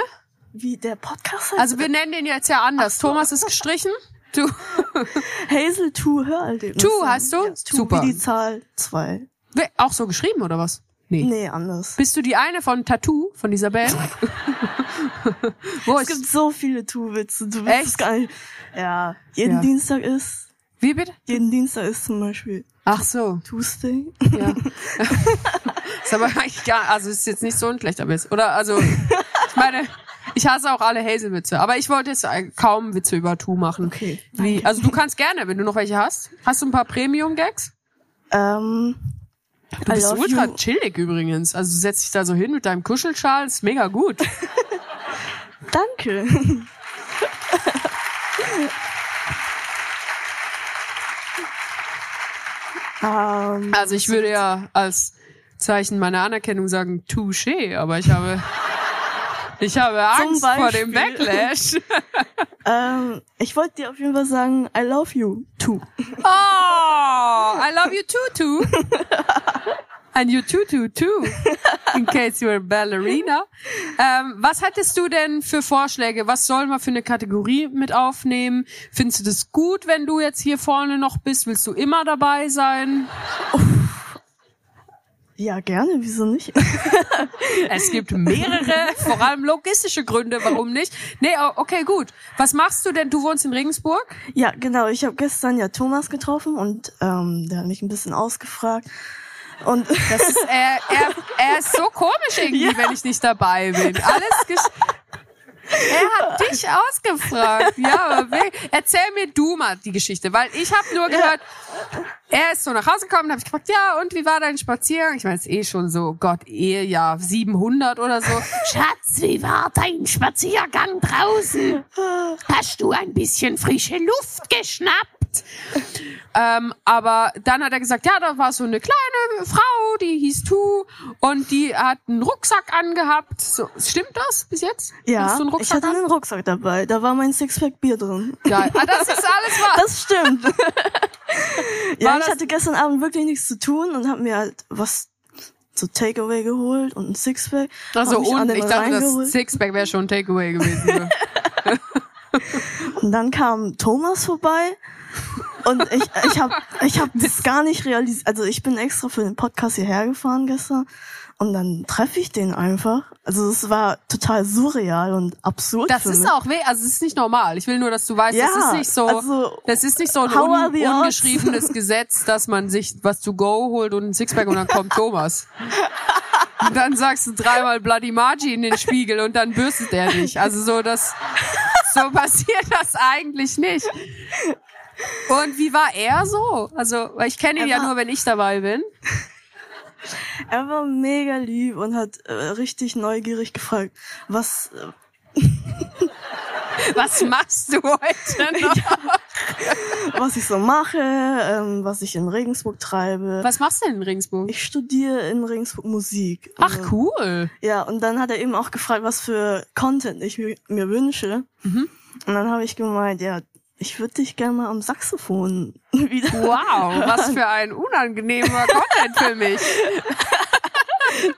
Wie der Podcast heißt? Also wir nennen den jetzt ja anders. Thomas ist gestrichen. Du. Hazel 2 Hörerlebnis. Tu heißt du? Ja, tu Super. Wie die Zahl 2. Wer- Auch so geschrieben oder was? Nee. Nee, anders. Bist du die eine von Tattoo, von dieser Band? Wo Es gibt ist? so viele Tu-Witze. Du willst Echt? nicht. Ja. Jeden Ja. Dienstag ist, Wie bitte? jeden Dienstag ist zum Beispiel Ach so, Tuesday. ja. ist aber eigentlich gar, also ist jetzt nicht so ein schlechter Witz. Oder also, ich meine, ich hasse auch alle Hazelwitze, aber ich wollte jetzt kaum Witze über Tu machen. Okay. Wie, also du kannst gerne, wenn du noch welche hast. Hast du ein paar Premium-Gags? Ähm, Du I bist ultra you. chillig übrigens. Also du setzt dich da so hin mit deinem Kuschelschal, ist mega gut. danke. ähm, Also ich würde ja als Zeichen meiner Anerkennung sagen, touché, aber ich habe, ich habe Angst vor dem. Backlash. ähm, ich wollte dir auf jeden Fall sagen, I love you too. Oh, I love you too, too. And you too, too, too. In case you're a ballerina. Ähm, was hattest du denn für Vorschläge? Was soll man für eine Kategorie mit aufnehmen? Findest du das gut, wenn du jetzt hier vorne noch bist? Willst du immer dabei sein? Ja, gerne, wieso nicht? Es gibt mehrere, vor allem logistische Gründe, warum nicht. Nee, o- okay, gut. Was machst du denn? Du wohnst in Regensburg? Ja, genau. Ich habe gestern ja Thomas getroffen und ähm, der hat mich ein bisschen ausgefragt. Und Das ist, er, er, er ist so komisch irgendwie, wenn ich nicht dabei bin. Alles gesch Er hat dich ausgefragt. Ja, aber erzähl mir du mal die Geschichte, weil ich habe nur gehört, er ist so nach Hause gekommen, habe ich gefragt, ja, und wie war dein Spaziergang? Ich meine, es ist eh schon so, Gott, Ehejahr 700 oder so. Schatz, wie war dein Spaziergang draußen? Hast du ein bisschen frische Luft geschnappt? Gesagt. Ähm, aber dann hat er gesagt, ja, da war so eine kleine Frau, die hieß Tu und die hat einen Rucksack angehabt. So, stimmt das bis jetzt? Ja, Hast du einen ich Rucksack hatte an? einen Rucksack dabei. Da war mein Sixpack Bier drin. Geil. Ah, das ist alles was. Das stimmt. ja, ich hatte gestern Abend wirklich nichts zu tun und habe mir halt was zu Takeaway geholt und ein Sixpack. Also und ich dachte, das. Sixpack wäre schon Takeaway gewesen. ne? Und dann kam Thomas vorbei und ich ich habe ich hab das gar nicht realisiert. Also ich bin extra für den Podcast hierher gefahren gestern und dann treffe ich den einfach. Also es war total surreal und absurd. Das ist auch weh, also es ist nicht normal. Ich will nur, dass du weißt, Ja, das ist nicht so, also, das ist nicht so ein un, ungeschriebenes Gesetz, dass man sich was to go holt und ein Sixpack und dann kommt Thomas. Und dann sagst du dreimal Bloody Margie in den Spiegel und dann bürstet er dich. Also so das, so passiert das eigentlich nicht. Und wie war er so? Also, weil ich kenne ihn Er ja nur, wenn ich dabei bin. Er war mega lieb und hat äh, richtig neugierig gefragt, was äh, Was machst du heute noch? was ich so mache, ähm, was ich in Regensburg treibe. Was machst du denn in Regensburg? Ich studiere in Regensburg Musik. Ach Also, cool. Ja, und dann hat er eben auch gefragt, was für Content ich mir, mir wünsche. Mhm. Und dann habe ich gemeint, ja, ich würde dich gerne mal am Saxophon wieder. Wow, was für ein unangenehmer Content für mich.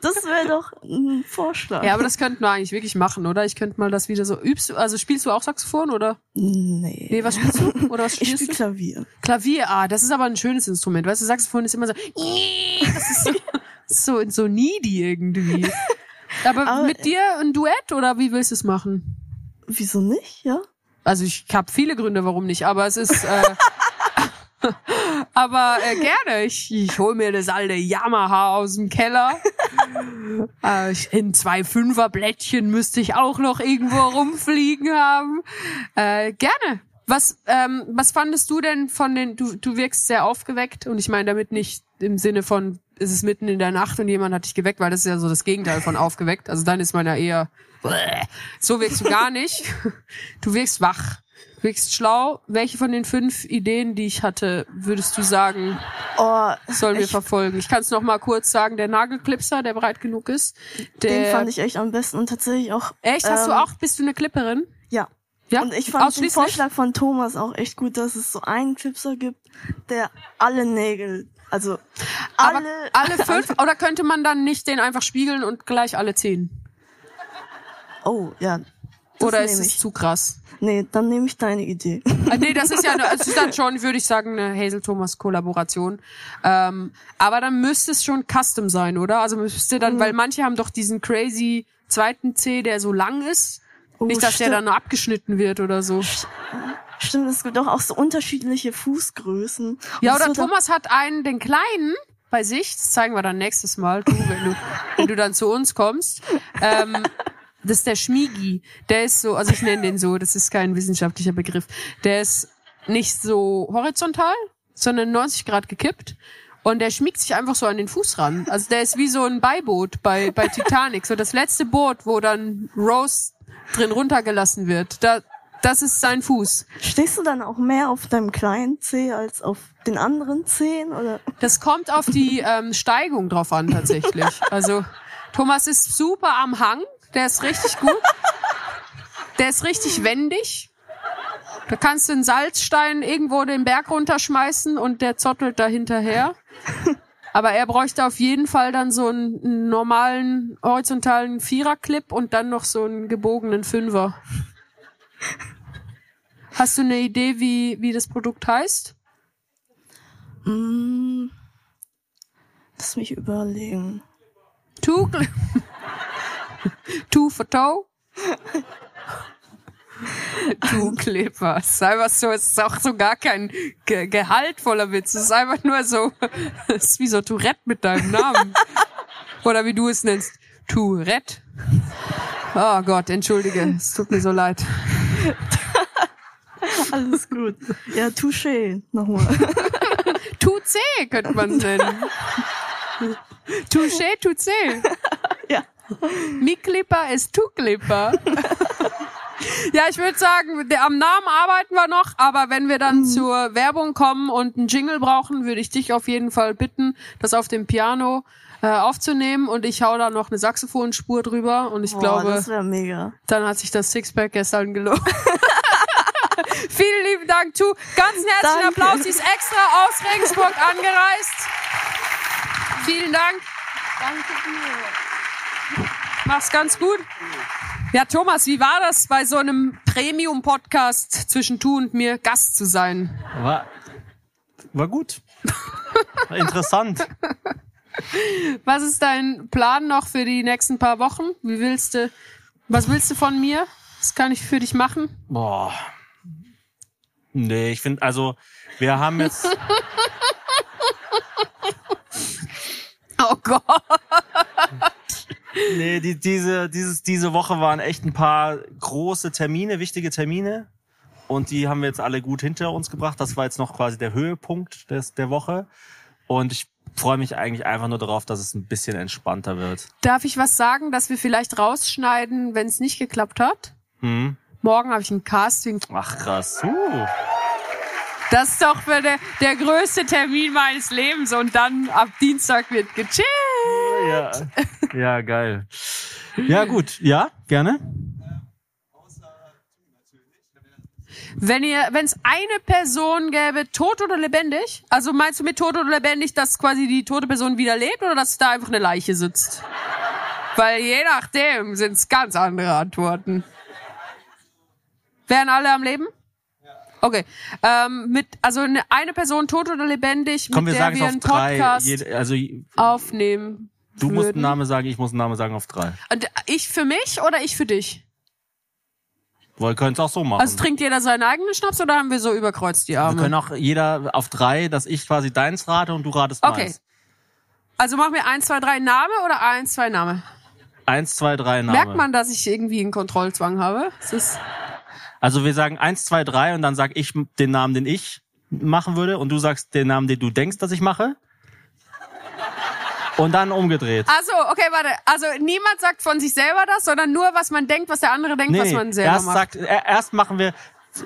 Das wäre doch ein Vorschlag. Ja, aber das könnten wir eigentlich wirklich machen, oder? Ich könnte mal das wieder so. Übst du, also spielst du auch Saxophon oder? Nee. Nee, was spielst du? Oder was ich spielst spiele du? Klavier. Klavier, ah, das ist aber ein schönes Instrument. Weißt du, Saxophon ist immer so. Das ist so, so, so needy irgendwie. Aber, Aber- mit dir ein Duett oder wie willst du es machen? Wieso nicht, ja? Also ich habe viele Gründe, warum nicht, aber es ist. Äh, aber äh, gerne. Ich, ich hol mir das alte Yamaha aus dem Keller. äh, in zwei Fünferblättchen müsste ich auch noch irgendwo rumfliegen haben. Äh, gerne. Was, ähm, was fandest du denn von den, du, du wirkst sehr aufgeweckt und ich meine damit nicht im Sinne von, es ist mitten in der Nacht und jemand hat dich geweckt, weil das ist ja so das Gegenteil von aufgeweckt. Also dann ist man ja eher, so wirkst du gar nicht. Du wirkst wach, du wirkst schlau. Welche von den fünf Ideen, die ich hatte, würdest du sagen, Oh, sollen wir verfolgen? Ich kann es noch mal kurz sagen, der Nagelklipser, der breit genug ist. Der, den fand ich echt am besten und tatsächlich auch. Echt, hast du ähm, auch, bist du eine Clipperin? Ja. Ja, Und ich fand den? Vorschlag von Thomas auch echt gut, dass es so einen Clipser gibt, der alle Nägel, also Aber alle, alle fünf? Oder könnte man dann nicht den einfach spiegeln und gleich alle zehn? Oh, ja. Das Oder ist es zu krass? Nee, dann nehme ich deine Idee. Ah, nee, das ist ja, das ist dann schon, würde ich sagen, eine Hazel-Thomas-Kollaboration. Ähm, aber dann müsste es schon custom sein, oder? Also müsste Mhm. dann, weil manche haben doch diesen crazy zweiten C, der so lang ist. Oh, Nicht, dass der stimmt. dann nur abgeschnitten wird oder so. Stimmt, es gibt doch auch so unterschiedliche Fußgrößen. Ja, oder Thomas hat einen, den kleinen bei sich, das zeigen wir dann nächstes Mal, du, wenn du, wenn du dann zu uns kommst. Ähm, das ist der Schmiegi. Der ist so, also ich nenne den so, das ist kein wissenschaftlicher Begriff. Der ist nicht so horizontal, sondern 90 Grad gekippt. Und der schmiegt sich einfach so an den Fuß ran. Also der ist wie so ein Beiboot bei, bei Titanic. So das letzte Boot, wo dann Rose drin runtergelassen wird. Da, das ist sein Fuß. Stehst du dann auch mehr auf deinem kleinen Zeh als auf den anderen Zehen? Oder? Das kommt auf die ähm, Steigung drauf an tatsächlich. Also Thomas ist super am Hang, der ist richtig gut. Der ist richtig wendig. Da kannst du einen Salzstein irgendwo den Berg runterschmeißen und der zottelt da hinterher. Aber er bräuchte auf jeden Fall dann so einen, normalen horizontalen Viererclip und dann noch so einen gebogenen Fünfer. Hast du eine Idee, wie, wie das Produkt heißt? Mm, lass mich überlegen. Cl- Two for toe. Two Clippers. Einfach so, es ist auch so gar kein ge gehaltvoller Witz. Es ist einfach nur so, es ist wie so Tourette mit deinem Namen. Oder wie du es nennst. Tourette. Oh Gott, entschuldige. Es tut mir so leid. Alles gut. Ja, touché. Nochmal. Touché könnte man es nennen. Touché, Touché. Mi Clipper ist Tu Clipper. Ja, ich würde sagen, der, am Namen arbeiten wir noch, aber wenn wir dann zur Werbung kommen und einen Jingle brauchen, würde ich dich auf jeden Fall bitten, das auf dem Piano äh, aufzunehmen und ich hau da noch eine Saxophonspur drüber und ich Boah, glaube, das wäre mega. dann hat sich das Sixpack gestern gelohnt. Vielen lieben Dank, Tu. Ganz herzlichen Danke. Applaus. Sie ist extra aus Regensburg angereist. Vielen Dank. Danke dir. Mach's ganz gut. Ja, Thomas, wie war das, bei so einem Premium-Podcast zwischen Tu und mir Gast zu sein? War, war gut. War interessant. Was ist dein Plan noch für die nächsten paar Wochen? Wie willst du, was willst du von mir? Was kann ich für dich machen? Boah. Nee, ich finde, also, wir haben jetzt, Oh Gott. Nee, die, diese, dieses, diese Woche waren echt ein paar große Termine, wichtige Termine. Und die haben wir jetzt alle gut hinter uns gebracht. Das war jetzt noch quasi der Höhepunkt des, der Woche. Und ich freue mich eigentlich einfach nur darauf, dass es ein bisschen entspannter wird. Darf ich was sagen, dass wir vielleicht rausschneiden, wenn es nicht geklappt hat? Hm? Morgen habe ich ein Casting. Ach krass. Uh. Das ist doch der, der größte Termin meines Lebens. Und dann ab Dienstag wird gechillt. Ja, ja, geil. Ja, gut. Ja, gerne. Wenn ihr, wenn es eine Person gäbe, tot oder lebendig? Also meinst du mit tot oder lebendig, dass quasi die tote Person wieder lebt oder dass da einfach eine Leiche sitzt? Weil je nachdem sind es ganz andere Antworten. Wären alle am Leben? Okay. Ähm, mit, also eine, Person tot oder lebendig, Komm, mit wir der wir auf einen drei. Podcast Jede, also aufnehmen. Du musst einen würden. Namen sagen, ich muss einen Namen sagen auf drei. Und ich für mich oder ich für dich? Wir können es auch so machen. Also trinkt jeder seinen eigenen Schnaps oder haben wir so überkreuzt die wir Arme? können auch jeder auf drei, dass ich quasi deins rate und du ratest Okay. meins. Also machen wir eins, zwei, drei Name oder eins, zwei Name? Eins, zwei, drei Name. Merkt man, dass ich irgendwie einen Kontrollzwang habe? Also wir sagen eins, zwei, drei und dann sag ich den Namen, den ich machen würde und du sagst den Namen, den du denkst, dass ich mache. Und dann umgedreht. also okay, warte. Also niemand sagt von sich selber das, sondern nur was man denkt, was der andere denkt, was man selber erst macht. sagt, er- erst machen wir,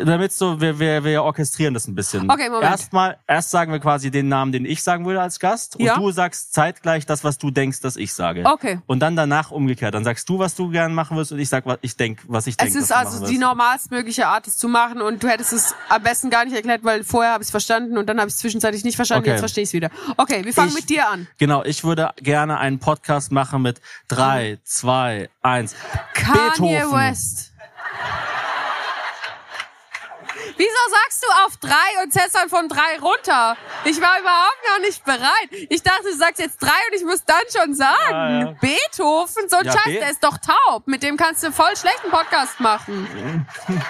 damit so, wir, wir, wir orchestrieren das ein bisschen. Okay, Moment. Erstmal, erst sagen wir quasi den Namen, den ich sagen würde als Gast und Ja. du sagst zeitgleich das, was du denkst, dass ich sage. Okay. Und dann danach umgekehrt. Dann sagst du, was du gern machen wirst und ich sag, was ich denk, was ich es denke. ist also die normalstmögliche Art, es zu machen und du hättest es am besten gar nicht erklärt, weil vorher habe ich es verstanden und dann habe ich es zwischenzeitlich nicht verstanden, Okay. jetzt verstehe ich es wieder. Okay, wir fangen Ich- mit dir an. Genau, ich würde gerne einen Podcast machen mit drei, zwei, eins. Kanye Beethoven. West. Wieso sagst du auf drei und zählst dann von drei runter? Ich war überhaupt noch nicht bereit. Ich dachte, du sagst jetzt drei und ich muss dann schon sagen. Ah, ja. Beethoven, so ein Ja, Scheiß, Be- der ist doch taub. Mit dem kannst du voll schlechten Podcast machen.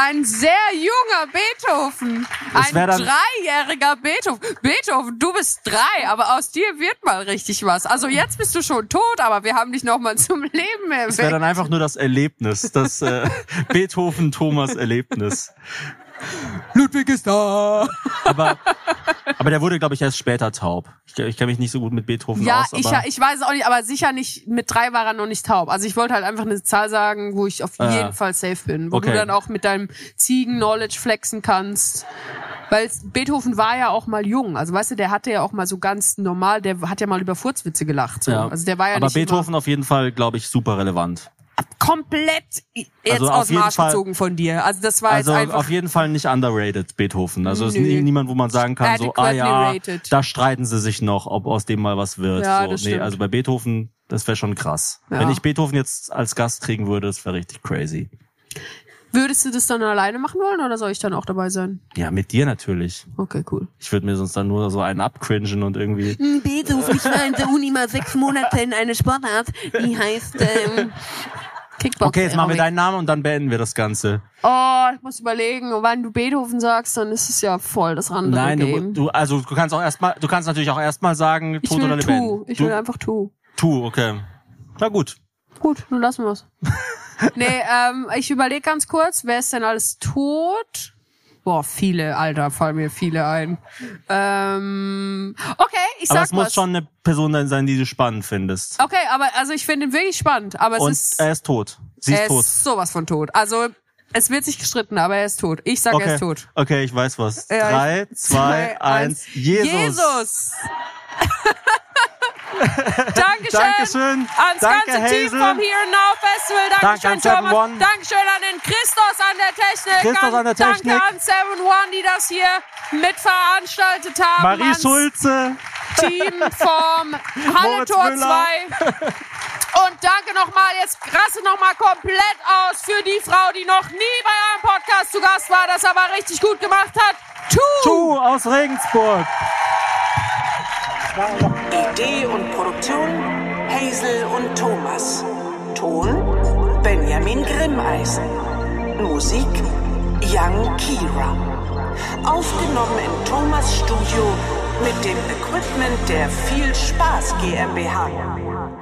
Ein sehr junger Beethoven. Ein dreijähriger Beethoven. Beethoven, du bist drei, aber aus dir wird mal richtig was. Also jetzt bist du schon tot, aber wir haben dich noch mal zum Leben Das wäre erweckt. dann einfach nur das Erlebnis, das äh, Beethoven-Thomas-Erlebnis. Ludwig ist da. Aber, aber der wurde, glaube ich, erst später taub. Ich, ich kenne mich nicht so gut mit Beethoven Ja, aus. ich, aber ich weiß es auch nicht, aber sicher nicht, mit drei war er noch nicht taub. Also ich wollte halt einfach eine Zahl sagen, wo ich auf Ah. jeden Fall safe bin. Wo Okay. du dann auch mit deinem Ziegen-Knowledge flexen kannst. Weil Beethoven war ja auch mal jung. Also weißt du, der hatte ja auch mal so ganz normal, der hat ja mal über Furzwitze gelacht. So. Ja. Also der war ja aber nicht Beethoven auf jeden Fall, glaube ich, super relevant. Komplett jetzt Also aus dem Arsch Fall- gezogen von dir. Also das war Also jetzt einfach... auf jeden Fall nicht underrated, Beethoven. Also ist Nö. nie, niemand, wo man sagen kann, so, ah ja, rated. da streiten sie sich noch, ob aus dem mal was wird. Ja, so, das nee, stimmt. also bei Beethoven, das wäre schon krass. Ja. Wenn ich Beethoven jetzt als Gast kriegen würde, das wäre richtig crazy. Würdest du das dann alleine machen wollen oder soll ich dann auch dabei sein? Ja, mit dir natürlich. Okay, cool. Ich würde mir sonst dann nur so einen abcringen und irgendwie. Beethoven, ich war in der Uni mal sechs Monate in eine Sportart, die heißt ähm, Kickbox. Okay, jetzt machen wir deinen Namen und dann beenden wir das Ganze. Oh, ich muss überlegen, wann du Beethoven sagst, dann ist es ja voll das andere Nein, Game. du, du, also du kannst auch erstmal, du kannst natürlich auch erstmal sagen, ich tot oder will lebendig. Tu. Ich du, will einfach Tu. tu, okay. Na gut. Gut, dann lassen wir's. nee, ähm, ich überlege ganz kurz, wer ist denn alles tot? Boah, viele, Alter, fallen mir viele ein. Ähm, okay, ich Aber sag es muss was. schon eine Person sein, die du spannend findest. Okay, aber also ich finde ihn wirklich spannend, aber es Und ist er ist tot. Sie ist er tot. ist sowas von tot. Also es wird sich gestritten, aber er ist tot. Ich sage, er Okay. ist tot. okay, ich weiß was. Ja, Drei, ich- zwei, eins. Jesus. Jesus. Dankeschön. Dankeschön. Ans Danke, ganze Team Hazel. vom Here and Now Festival. Danke Dankeschön, an Seven Thomas. One. Dankeschön an den Christos an der Technik. Christos an der Technik. Danke an Seven One, die das hier mitveranstaltet haben. Marie ans Schulze. Team vom Halle Moritz Tor Müller. 2. Und danke nochmal, jetzt raste nochmal komplett aus für die Frau, die noch nie bei einem Podcast zu Gast war, das aber richtig gut gemacht hat. Tu! Tu aus Regensburg. Idee und Produktion Hazel und Thomas. Ton Benjamin Grimmeisen. Musik Young Kira. Aufgenommen im Thomas Studio mit dem Equipment der Viel Spaß GmbH.